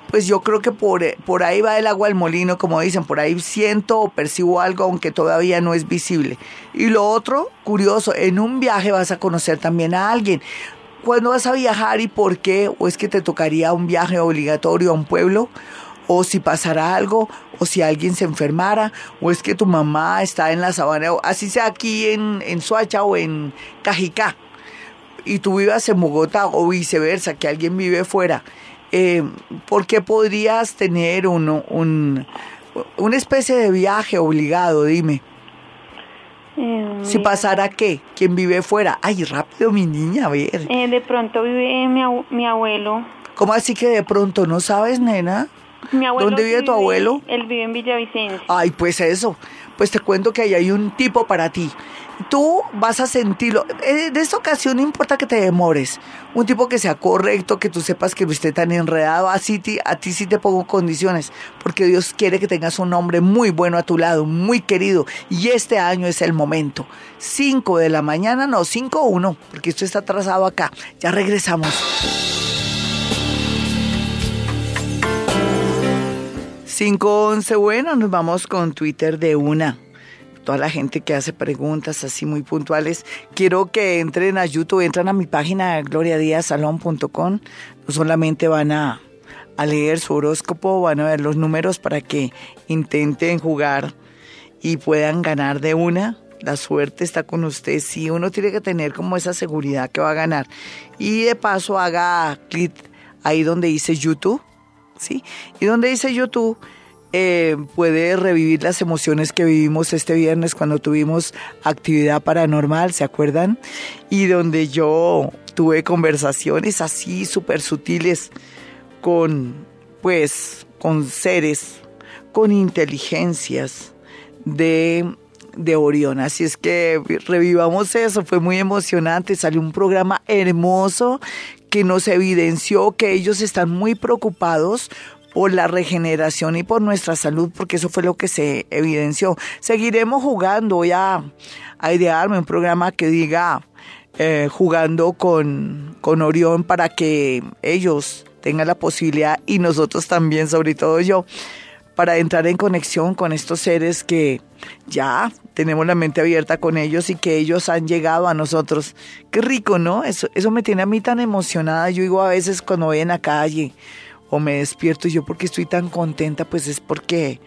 Pues yo creo que por, por ahí va el agua al molino, como dicen, por ahí siento o percibo algo, aunque todavía no es visible. Y lo otro, curioso, en un viaje vas a conocer también a alguien. ¿Cuándo vas a viajar y por qué? ¿O es que te tocaría un viaje obligatorio a un pueblo? O si pasara algo, o si alguien se enfermara, o es que tu mamá está en la sabana, así sea aquí en, en Soacha o en Cajicá, y tú vivas en Bogotá, o viceversa, que alguien vive fuera, eh, ¿por qué podrías tener un, un, Una especie de viaje obligado, dime. Eh, Si pasara qué, ¿quién vive fuera? Ay, rápido, mi niña, a ver. eh, de pronto vive mi, mi abuelo. ¿Cómo así que de pronto no sabes, nena? Mi abuelo ¿Dónde vive tu abuelo? Él vive en Villavicencio. Ay, pues eso. Pues te cuento que ahí hay un tipo para ti. Tú vas a sentirlo. Eh, De esta ocasión no importa que te demores. Un tipo que sea correcto, que tú sepas que no esté tan enredado. Así ti- a ti sí te pongo condiciones. Porque Dios quiere que tengas un hombre muy bueno a tu lado, muy querido. Y este año es el momento. 5 de la mañana, no, 5 o 1, porque esto está atrasado acá. Ya regresamos. 511, bueno, nos vamos con Twitter de una. Toda la gente que hace preguntas así muy puntuales. Quiero que entren a YouTube, entran a mi página gloriadiazalón.com. No solamente van a, a leer su horóscopo, van a ver los números para que intenten jugar y puedan ganar de una. La suerte está con usted. Sí, uno tiene que tener como esa seguridad que va a ganar. Y de paso haga clic ahí donde dice YouTube. ¿Sí? Y donde dice YouTube, eh, puede revivir las emociones que vivimos este viernes cuando tuvimos actividad paranormal, ¿se acuerdan? Y donde yo tuve conversaciones así súper sutiles con, pues, con seres, con inteligencias de de Orión. Así es que revivamos eso, fue muy emocionante, salió un programa hermoso que nos evidenció que ellos están muy preocupados por la regeneración y por nuestra salud, porque eso fue lo que se evidenció. Seguiremos jugando, voy a, idearme un programa que diga eh, jugando con, con Orión para que ellos tengan la posibilidad y nosotros también, sobre todo yo, para entrar en conexión con estos seres que ya tenemos la mente abierta con ellos y que ellos han llegado a nosotros. Qué rico, ¿no? Eso, eso me tiene a mí tan emocionada. Yo digo a veces cuando voy en la calle o me despierto, yo porque estoy tan contenta, pues es porque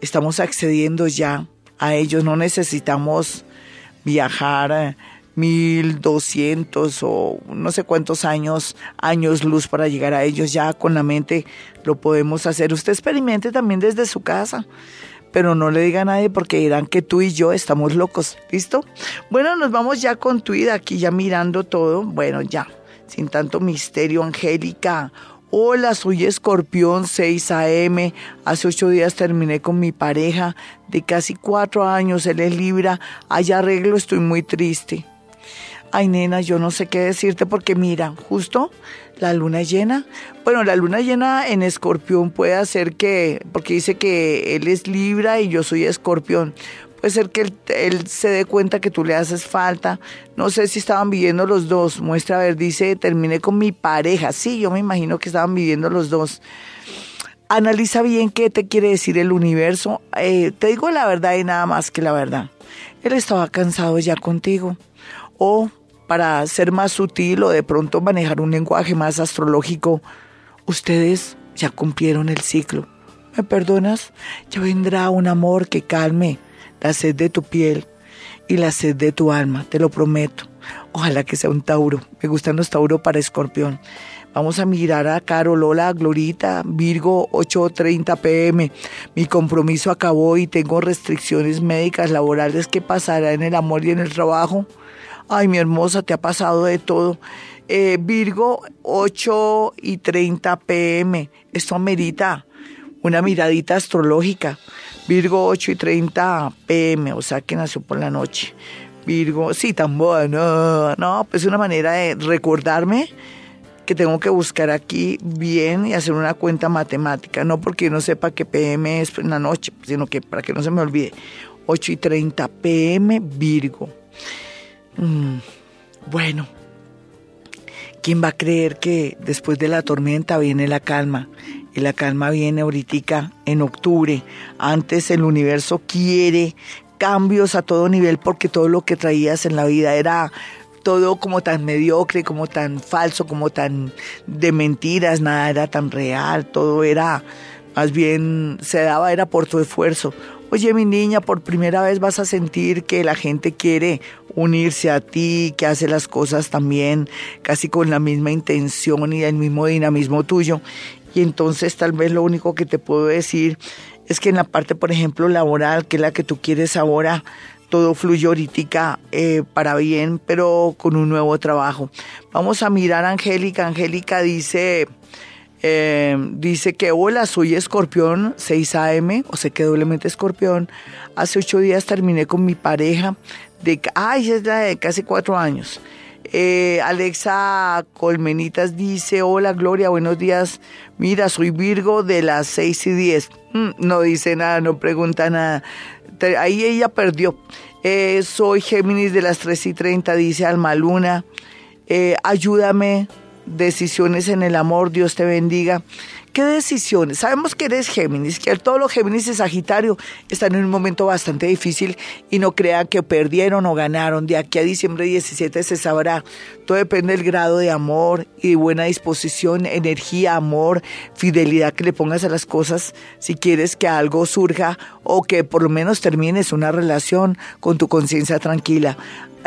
estamos accediendo ya a ellos. No necesitamos viajar mil doscientos o no sé cuántos años, años luz para llegar a ellos. Ya con la mente lo podemos hacer. Usted experimente también desde su casa pero no le diga a nadie porque dirán que tú y yo estamos locos. ¿Listo? Bueno, nos vamos ya con tu vida aquí ya mirando todo. Bueno, ya, sin tanto misterio, Angélica. Hola, soy Escorpión 6 AM. Hace ocho días terminé con mi pareja de casi cuatro años. Él es Libra. Hay arreglo, estoy muy triste. Ay, nena, yo no sé qué decirte porque mira, justo la luna llena. Bueno, la luna llena en escorpión puede hacer que, porque dice que él es Libra y yo soy escorpión. Puede ser que él, se dé cuenta que tú le haces falta. No sé si estaban viviendo los dos. Muestra a ver, dice, terminé con mi pareja. Sí, yo me imagino que estaban viviendo los dos. Analiza bien qué te quiere decir el universo. Eh, te digo la verdad y nada más que la verdad. Él estaba cansado ya contigo. O para ser más sutil o de pronto manejar un lenguaje más astrológico, ustedes ya cumplieron el ciclo. ¿Me perdonas? Ya vendrá un amor que calme la sed de tu piel y la sed de tu alma, te lo prometo. Ojalá que sea un Tauro. Me gustan los Tauro para escorpión. Vamos a mirar a Caro, Lola, Glorita, Virgo, 8.30 pm. Mi compromiso acabó y tengo restricciones médicas, laborales. ¿Qué pasará en el amor y en el trabajo? Ay, mi hermosa, te ha pasado de todo. Eh, Virgo, 8 y 30 pm. Esto amerita una miradita astrológica. Virgo, 8 y 30 pm, o sea que nació por la noche. Virgo, sí, tan bueno. No, pues una manera de recordarme que tengo que buscar aquí bien y hacer una cuenta matemática. No porque no sepa que PM es en la noche, sino que para que no se me olvide. 8 y 30 pm, Virgo. Mm, bueno, ¿quién va a creer que después de la tormenta viene la calma? Y la calma viene ahorita en octubre. Antes el universo quiere cambios a todo nivel porque todo lo que traías en la vida era todo como tan mediocre, como tan falso, como tan de mentiras, nada era tan real, todo era más bien se daba era por tu esfuerzo. Oye, mi niña, por primera vez vas a sentir que la gente quiere unirse a ti, que hace las cosas también casi con la misma intención y el mismo dinamismo tuyo. Y entonces tal vez lo único que te puedo decir es que en la parte, por ejemplo, laboral, que es la que tú quieres ahora, todo fluye ahorita eh, para bien, pero con un nuevo trabajo. Vamos a mirar a Angélica. Angélica dice, eh, dice que hola, soy escorpión 6 AM, o sea que doblemente escorpión. Hace ocho días terminé con mi pareja de, ay, es la de casi cuatro años. Eh, Alexa Colmenitas dice, hola Gloria, buenos días. Mira, soy Virgo de las 6 y 10. Mm, no dice nada, no pregunta nada. Ahí ella perdió. Eh, soy Géminis de las 3 y 30, dice Alma Luna. Eh, ayúdame, decisiones en el amor, Dios te bendiga. ¿Qué decisiones? Sabemos que eres Géminis, que todos los Géminis y Sagitario están en un momento bastante difícil y no crean que perdieron o ganaron. De aquí a diciembre 17 se sabrá. Todo depende del grado de amor y buena disposición, energía, amor, fidelidad que le pongas a las cosas si quieres que algo surja o que por lo menos termines una relación con tu conciencia tranquila.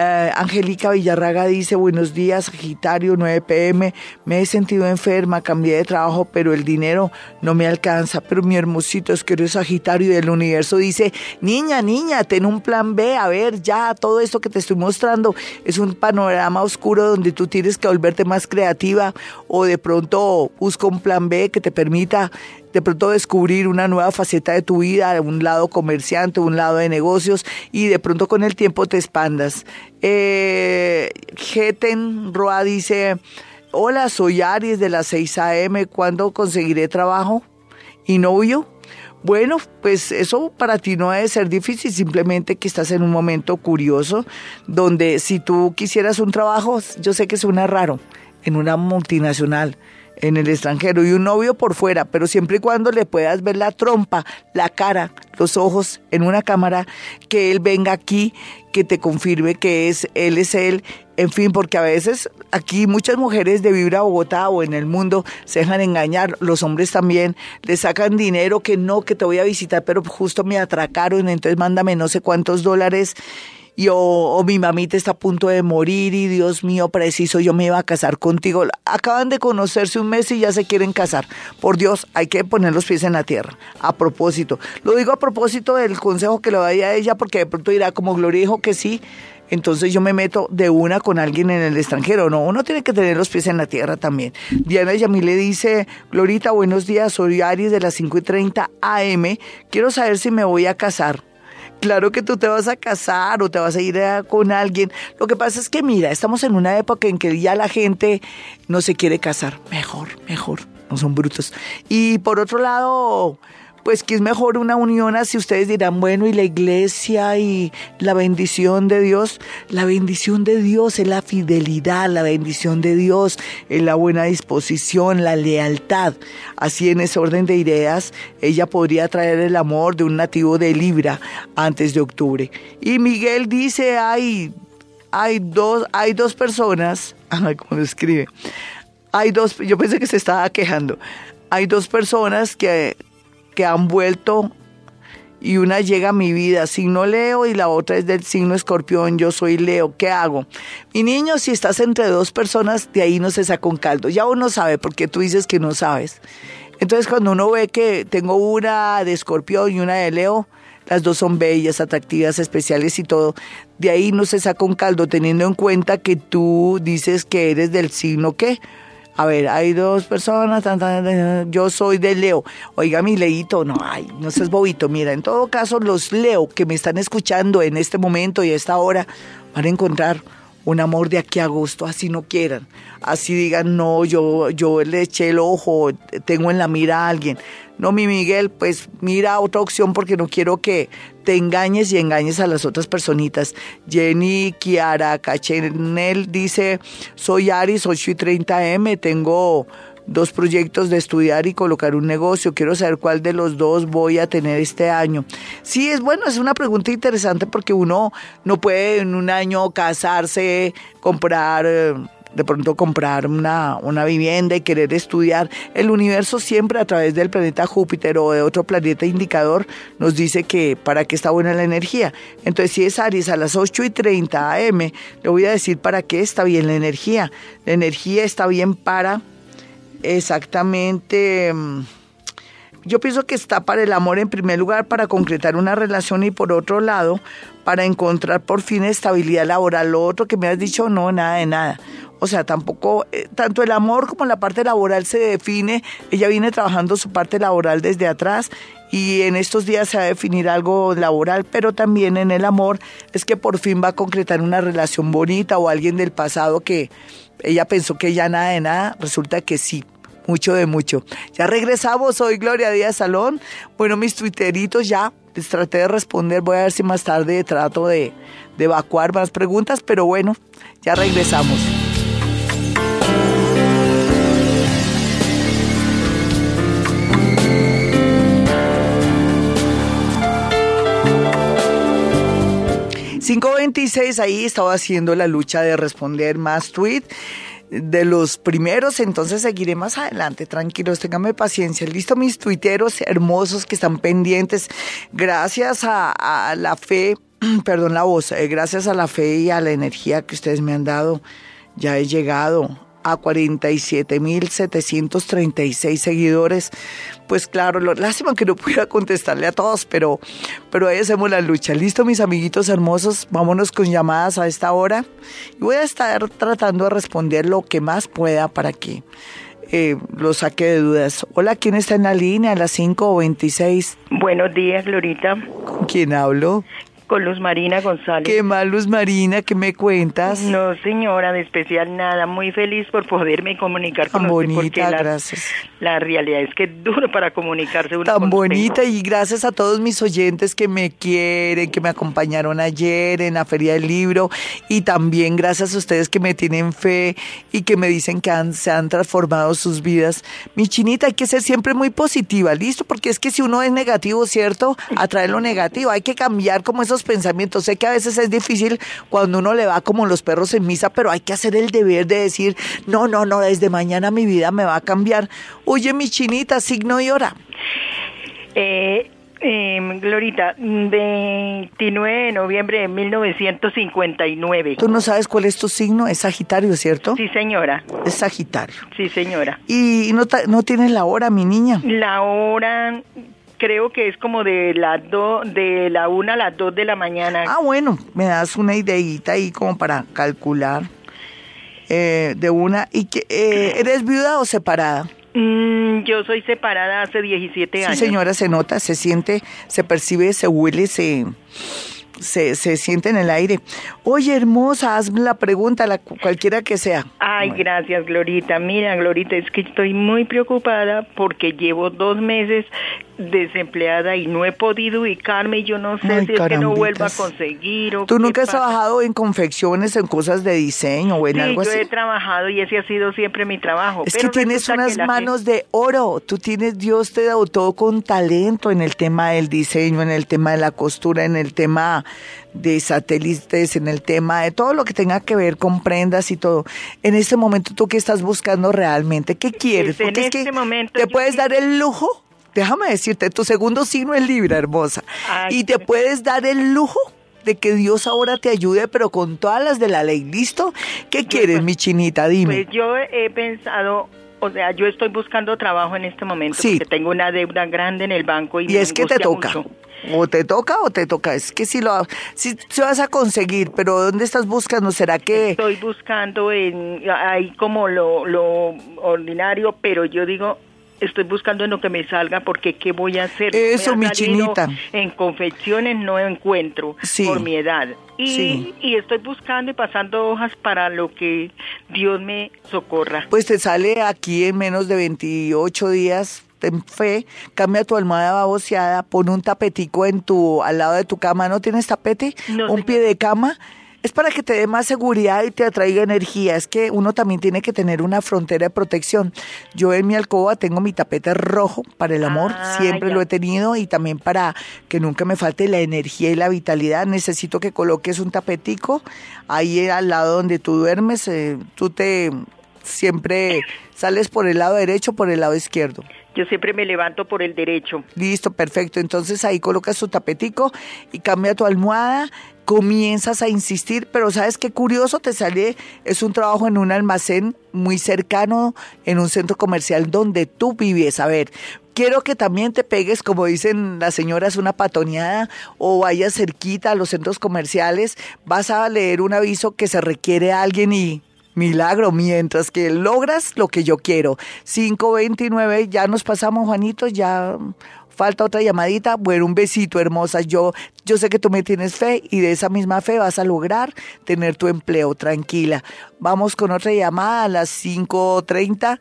Eh, Angélica Villarraga dice, buenos días, Sagitario, 9 pm, me he sentido enferma, cambié de trabajo, pero el dinero no me alcanza, pero mi hermosito es que eres Sagitario del universo dice, niña, niña, ten un plan B, a ver, ya todo esto que te estoy mostrando es un panorama oscuro donde tú tienes que volverte más creativa o de pronto busca un plan B que te permita de pronto descubrir una nueva faceta de tu vida, un lado comerciante, un lado de negocios y de pronto con el tiempo te expandas. Eh, Geten Roa dice, hola, soy Aries de las 6 a.m., ¿cuándo conseguiré trabajo y novio? Bueno, pues eso para ti no debe ser difícil, simplemente que estás en un momento curioso donde si tú quisieras un trabajo, yo sé que suena raro, en una multinacional, en el extranjero y un novio por fuera, pero siempre y cuando le puedas ver la trompa, la cara, los ojos en una cámara, que él venga aquí, que te confirme que es él es él, en fin, porque a veces aquí muchas mujeres de Vibra Bogotá o en el mundo se dejan engañar, los hombres también le sacan dinero que no, que te voy a visitar, pero justo me atracaron, entonces mándame no sé cuántos dólares y o, mi mamita está a punto de morir y Dios mío, preciso, yo me iba a casar contigo. Acaban de conocerse un mes y ya se quieren casar. Por Dios, hay que poner los pies en la tierra. A propósito, lo digo a propósito del consejo que le doy a ella porque de pronto dirá como Gloria dijo que sí, entonces yo me meto de una con alguien en el extranjero. No, uno tiene que tener los pies en la tierra también. Diana le dice, Glorita, buenos días, soy Aries de las 5 y 30 AM. Quiero saber si me voy a casar. Claro que tú te vas a casar o te vas a ir con alguien. Lo que pasa es que, mira, estamos en una época en que ya la gente no se quiere casar. Mejor, mejor. No son brutos. Y por otro lado, pues que es mejor una unión así ustedes dirán, bueno, y la iglesia y la bendición de Dios, la bendición de Dios es la fidelidad, la bendición de Dios es la buena disposición, la lealtad. Así en ese orden de ideas, ella podría traer el amor de un nativo de Libra antes de octubre. Y Miguel dice, hay, hay, dos, hay dos personas, como lo escribe, hay dos, yo pensé que se estaba quejando, hay dos personas que que han vuelto y una llega a mi vida, signo Leo y la otra es del signo Escorpión, yo soy Leo, ¿qué hago? Mi niño, si estás entre dos personas, de ahí no se saca un caldo, ya uno sabe porque tú dices que no sabes. Entonces cuando uno ve que tengo una de Escorpión y una de Leo, las dos son bellas, atractivas, especiales y todo, de ahí no se saca un caldo teniendo en cuenta que tú dices que eres del signo qué a ver, hay dos personas, yo soy de Leo. Oiga, mi leito, no, ay, no seas bobito. Mira, en todo caso, los Leo que me están escuchando en este momento y a esta hora van a encontrar un amor de aquí a agosto, así no quieran. Así digan, no, yo, yo le eché el ojo, tengo en la mira a alguien. No, mi Miguel, pues mira otra opción porque no quiero que te engañes y engañes a las otras personitas. Jenny Kiara Cachenel dice, soy Aris 8 y 30 M, tengo dos proyectos de estudiar y colocar un negocio. Quiero saber cuál de los dos voy a tener este año. Sí, es bueno, es una pregunta interesante porque uno no puede en un año casarse, comprar... Eh, de pronto comprar una, una vivienda y querer estudiar. El universo siempre a través del planeta Júpiter o de otro planeta indicador nos dice que para qué está buena la energía. Entonces si es Aries a las 8 y 30 am, le voy a decir para qué está bien la energía. La energía está bien para exactamente... Mm, yo pienso que está para el amor en primer lugar, para concretar una relación y por otro lado, para encontrar por fin estabilidad laboral. Lo otro que me has dicho, no, nada de nada. O sea, tampoco, eh, tanto el amor como la parte laboral se define. Ella viene trabajando su parte laboral desde atrás y en estos días se va a definir algo laboral, pero también en el amor es que por fin va a concretar una relación bonita o alguien del pasado que ella pensó que ya nada de nada, resulta que sí. Mucho de mucho. Ya regresamos, soy Gloria Díaz Salón. Bueno, mis twitteritos ya les traté de responder. Voy a ver si más tarde trato de, de evacuar más preguntas, pero bueno, ya regresamos. 526, ahí estaba haciendo la lucha de responder más tweets de los primeros, entonces seguiré más adelante, tranquilos, ténganme paciencia. Listo, mis tuiteros hermosos que están pendientes, gracias a, la fe, perdón la voz, eh, gracias a la fe y a la energía que ustedes me han dado, ya he llegado a 47.736 seguidores. Pues claro, lo, lástima que no pudiera contestarle a todos, pero, pero ahí hacemos la lucha. Listo, mis amiguitos hermosos, vámonos con llamadas a esta hora. Y voy a estar tratando de responder lo que más pueda para que eh, lo saque de dudas. Hola, ¿quién está en la línea a las 5 o 26? Buenos días, Glorita. ¿Con quién hablo? Con Luz Marina González. ¿Qué mal, Luz Marina? ¿Qué me cuentas? No, señora, de especial nada. Muy feliz por poderme comunicar con Tan usted. bonita, gracias. La realidad es que es duro para comunicarse. Uno Tan bonita y gracias a todos mis oyentes que me quieren, que me acompañaron ayer en la Feria del Libro y también gracias a ustedes que me tienen fe y que me dicen que han, se han transformado sus vidas. Mi chinita, hay que ser siempre muy positiva, ¿listo? Porque es que si uno es negativo, ¿cierto? Atrae lo negativo. Hay que cambiar como esos pensamientos. Sé que a veces es difícil cuando uno le va como los perros en misa, pero hay que hacer el deber de decir, no, no, no, desde mañana mi vida me va a cambiar. Oye, mi chinita, signo y hora. Eh, eh, Glorita, 29 de noviembre de 1959. ¿Tú no sabes cuál es tu signo? Es Sagitario, ¿cierto? Sí, señora. Es Sagitario. Sí, señora. ¿Y no, no tienes la hora, mi niña? La hora creo que es como de las dos, de la una a las dos de la mañana. Ah, bueno, me das una ideita ahí como para calcular eh, de una. ¿Y que, eh, eres viuda o separada? Mm, yo soy separada hace 17 años. Sí, señora, se nota, se siente, se percibe, se huele, se se, se siente en el aire. Oye, hermosa, hazme la pregunta, la, cualquiera que sea. Ay, gracias, Glorita. Mira, Glorita, es que estoy muy preocupada porque llevo dos meses desempleada y no he podido ubicarme y yo no sé si es que no vuelva a conseguir o ¿Tú nunca has trabajado en confecciones, en cosas de diseño o en algo así? yo he trabajado y ese ha sido siempre mi trabajo. Es que tienes unas manos de oro, tú tienes, Dios te todo con talento en el tema del diseño, en el tema de la costura, en el tema de satélites, en el tema de todo lo que tenga que ver con prendas y todo. En este momento, ¿tú qué estás buscando realmente? ¿Qué quieres? Pues Porque es que este momento te puedes dar el lujo déjame decirte, tu segundo signo es Libra, hermosa. y te puedes dar el lujo de que Dios ahora te ayude, pero con todas las de la ley. ¿Listo? ¿Qué quieres, mi chinita? Dime. Pues yo he pensado o sea, yo estoy buscando trabajo en este momento porque tengo una deuda grande en el banco y, y es que te toca. O te toca o te toca. Es que si lo si, vas a conseguir, pero ¿dónde estás buscando? ¿Será que estoy buscando en ahí como lo, lo ordinario, pero yo digo estoy buscando en lo que me salga porque qué voy a hacer. Eso, mi chinita. En confecciones no encuentro por mi edad. Y, y estoy buscando y pasando hojas para lo que Dios me socorra. Pues te sale aquí en menos de 28 días ten fe, cambia tu almohada baboseada, pon un tapetico en tu, al lado de tu cama, ¿no tienes tapete? un pie de cama es para que te dé más seguridad y te atraiga energía. Es que uno también tiene que tener una frontera de protección. Yo en mi alcoba tengo mi tapete rojo para el amor, ah, siempre lo he tenido y también para que nunca me falte la energía y la vitalidad. Necesito que coloques un tapetico ahí al lado donde tú duermes. Eh, tú te siempre sales por el lado derecho o por el lado izquierdo. Yo siempre me levanto por el derecho. Listo, perfecto. Entonces ahí colocas tu tapetico y cambia tu almohada comienzas a insistir, pero sabes qué curioso te sale, es un trabajo en un almacén muy cercano, en un centro comercial donde tú vives. A ver, quiero que también te pegues, como dicen las señoras, una patoneada o vayas cerquita a los centros comerciales, vas a leer un aviso que se requiere a alguien y milagro, mientras que logras lo que yo quiero. 529, ya nos pasamos, Juanito, ya falta otra llamadita. Bueno, un besito, hermosa. Yo, yo sé que tú me tienes fe y de esa misma fe vas a lograr tener tu empleo tranquila. Vamos con otra llamada a las 5.30.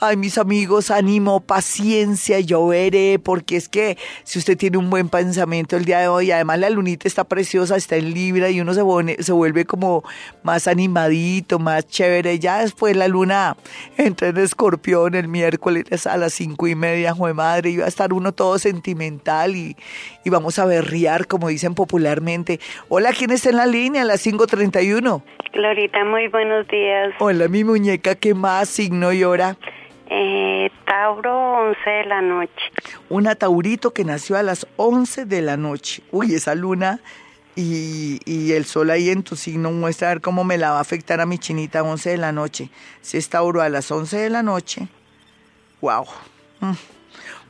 Ay, mis amigos, ánimo, paciencia, yo veré, porque es que si usted tiene un buen pensamiento el día de hoy, además la lunita está preciosa, está en Libra y uno se, se vuelve como más animadito, más chévere. Ya después la luna entra en escorpión el miércoles a las cinco y media, jue madre, va a estar uno todo sentimental y, y vamos a berriar, como dicen popularmente. Hola, ¿quién está en la línea? A las 5.31. Glorita, muy buenos días. Hola, mi muñeca, ¿qué más signo y hora? Eh, Tauro, 11 de la noche. Una Taurito que nació a las 11 de la noche. Uy, esa luna y, y, el sol ahí en tu signo muestra a ver cómo me la va a afectar a mi chinita a 11 de la noche. Si es Tauro a las 11 de la noche, wow. Mm.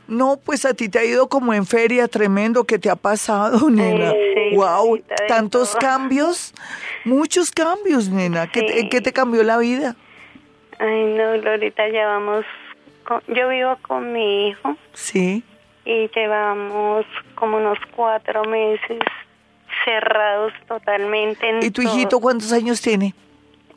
No, pues a ti te ha ido como en feria, tremendo que te ha pasado, nena. wow, tantos cambios, muchos cambios, nena. ¿Qué, ¿Qué te cambió la vida? Ay, no, Lorita, llevamos, yo vivo con mi hijo. Sí. Y llevamos como unos cuatro meses cerrados totalmente. ¿Y tu hijito cuántos años tiene?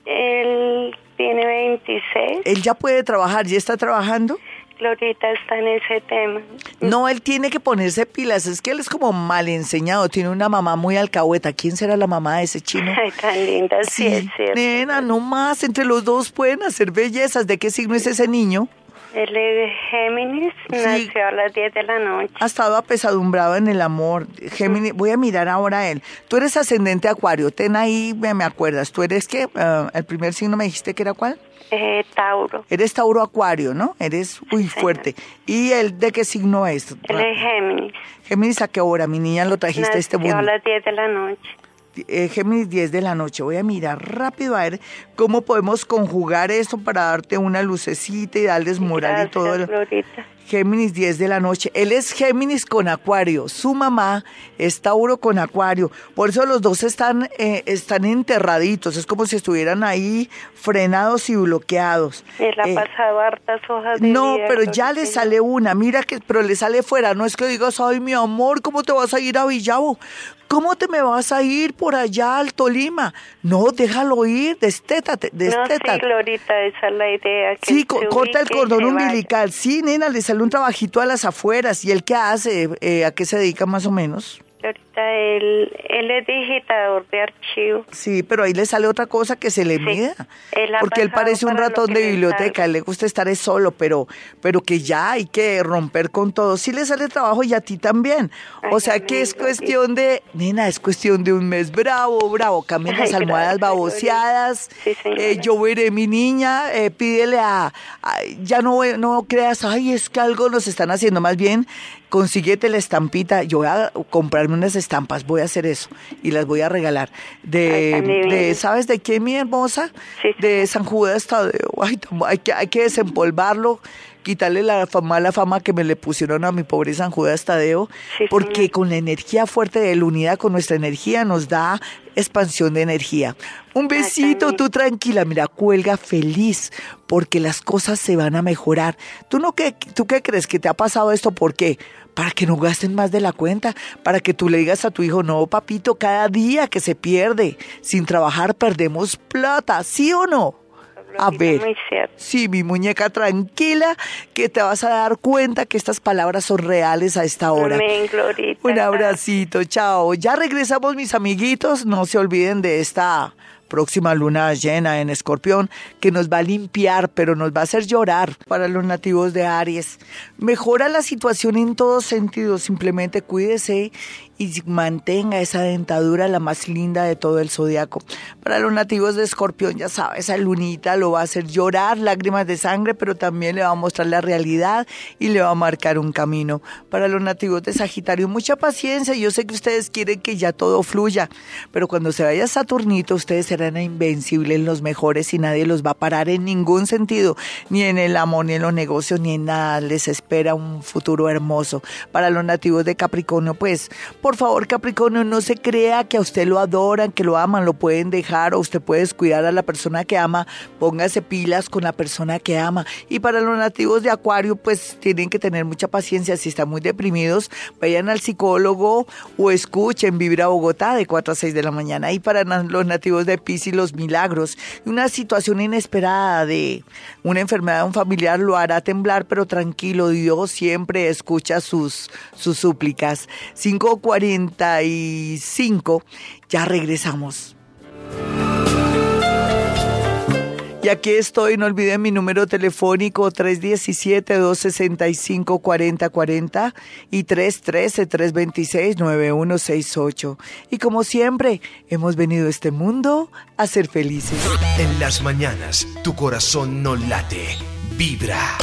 Él tiene 26. ¿Él ya puede trabajar? ¿Ya está trabajando? Lorita está en ese tema. No, él tiene que ponerse pilas, es que él es como mal enseñado, tiene una mamá muy alcahueta. ¿Quién será la mamá de ese chino? Ay, tan linda, sí, es cierto. Nena, no más, entre los dos pueden hacer bellezas. ¿De qué signo es ese niño? Él es de Géminis, nació a las 10 de la noche. Ha estado apesadumbrado en el amor. Géminis, voy a mirar ahora a él. Tú eres ascendente acuario, ten ahí, me, acuerdas. ¿Tú eres qué? Ah, ¿El primer signo me dijiste que era cuál? Eh, Tauro. Eres Tauro Acuario, ¿no? Eres muy fuerte. ¿Y él de qué signo es? Él es Géminis. Géminis, ¿a qué hora? Mi niña lo trajiste a este mundo. a las 10 de la noche. Eh, Géminis 10 de la noche. Voy a mirar rápido a ver cómo podemos conjugar esto para darte una lucecita y darles moral y todo. Géminis 10 de la noche. Él es Géminis con Acuario. Su mamá es Tauro con Acuario. Por eso los dos están, eh, están enterraditos. Es como si estuvieran ahí frenados y bloqueados. Él ha eh, pasado hartas hojas de No, pero ya le sale una. Mira que, pero le sale fuera. No es que digas, ay, mi amor, ¿cómo te vas a ir a Villavo? ¿Cómo te me vas a ir por allá al Tolima? No, déjalo ir, destétate, destétate. No, sí, Glorita, esa es la idea. Que sí, corta el cordón umbilical. Sí, nena, le sale un trabajito a las afueras. ¿Y él qué hace? Eh, ¿A qué se dedica más o menos? Ahorita él, él es digitador de archivos. Sí, pero ahí le sale otra cosa que se le mida. porque él parece un ratón de biblioteca, le gusta estar solo, pero, pero que ya hay que romper con todo. Sí le sale trabajo y a ti también. o sea que es cuestión de, nena, es cuestión de un mes bravo, bravo. Cambien las almohadas baboseadas. eh, yo veré mi niña, eh, pídele a, ya no, no creas, ay, es que algo nos están haciendo. Más bien, consíguete la estampita. Yo voy a comprarme unas estampas, voy a hacer eso y las voy a regalar. De, ¿sabes de qué, mi hermosa? De San Judas Tadeo. Ay, hay que, hay que desempolvarlo quitarle la mala fama que me le pusieron a mi pobre San Judas Tadeo, porque con la energía fuerte de la unidad, con nuestra energía, nos da expansión de energía. Un besito, tú tranquila, mira, cuelga feliz, porque las cosas se van a mejorar. ¿Tú, no qué, ¿Tú qué crees que te ha pasado esto? ¿Por qué? Para que no gasten más de la cuenta, para que tú le digas a tu hijo, no, papito, cada día que se pierde sin trabajar perdemos plata, ¿sí o no? A ver, sí, mi muñeca tranquila, que te vas a dar cuenta que estas palabras son reales a esta hora. Un abracito, chao. Ya regresamos, mis amiguitos. No se olviden de esta próxima luna llena en escorpión que nos va a limpiar, pero nos va a hacer llorar para los nativos de Aries. Mejora la situación en todos sentidos, simplemente cuídese y mantenga esa dentadura la más linda de todo el zodiaco. Para los nativos de Escorpión, ya sabes, esa lunita lo va a hacer llorar, lágrimas de sangre, pero también le va a mostrar la realidad y le va a marcar un camino. Para los nativos de Sagitario, mucha paciencia. Yo sé que ustedes quieren que ya todo fluya, pero cuando se vaya Saturnito, ustedes serán invencibles, los mejores y nadie los va a parar en ningún sentido, ni en el amor, ni en los negocios, ni en nada. Les espera un futuro hermoso. Para los nativos de Capricornio, pues, por favor, Capricornio, no se crea que a usted lo adoran, que lo aman, lo pueden dejar o usted puede descuidar a la persona que ama. Póngase pilas con la persona que ama. Y para los nativos de Acuario, pues, tienen que tener mucha paciencia. Si están muy deprimidos, vayan al psicólogo o escuchen Vibra Bogotá de 4 a 6 de la mañana. Y para los nativos de Pisces, los milagros. Una situación inesperada de una enfermedad de un familiar lo hará temblar, pero tranquilo, Dios siempre escucha sus, sus súplicas. 545, ya regresamos. Y aquí estoy, no olviden mi número telefónico 317-265-4040 y 313-326-9168. Y como siempre, hemos venido a este mundo a ser felices. En las mañanas, tu corazón no late, vibra.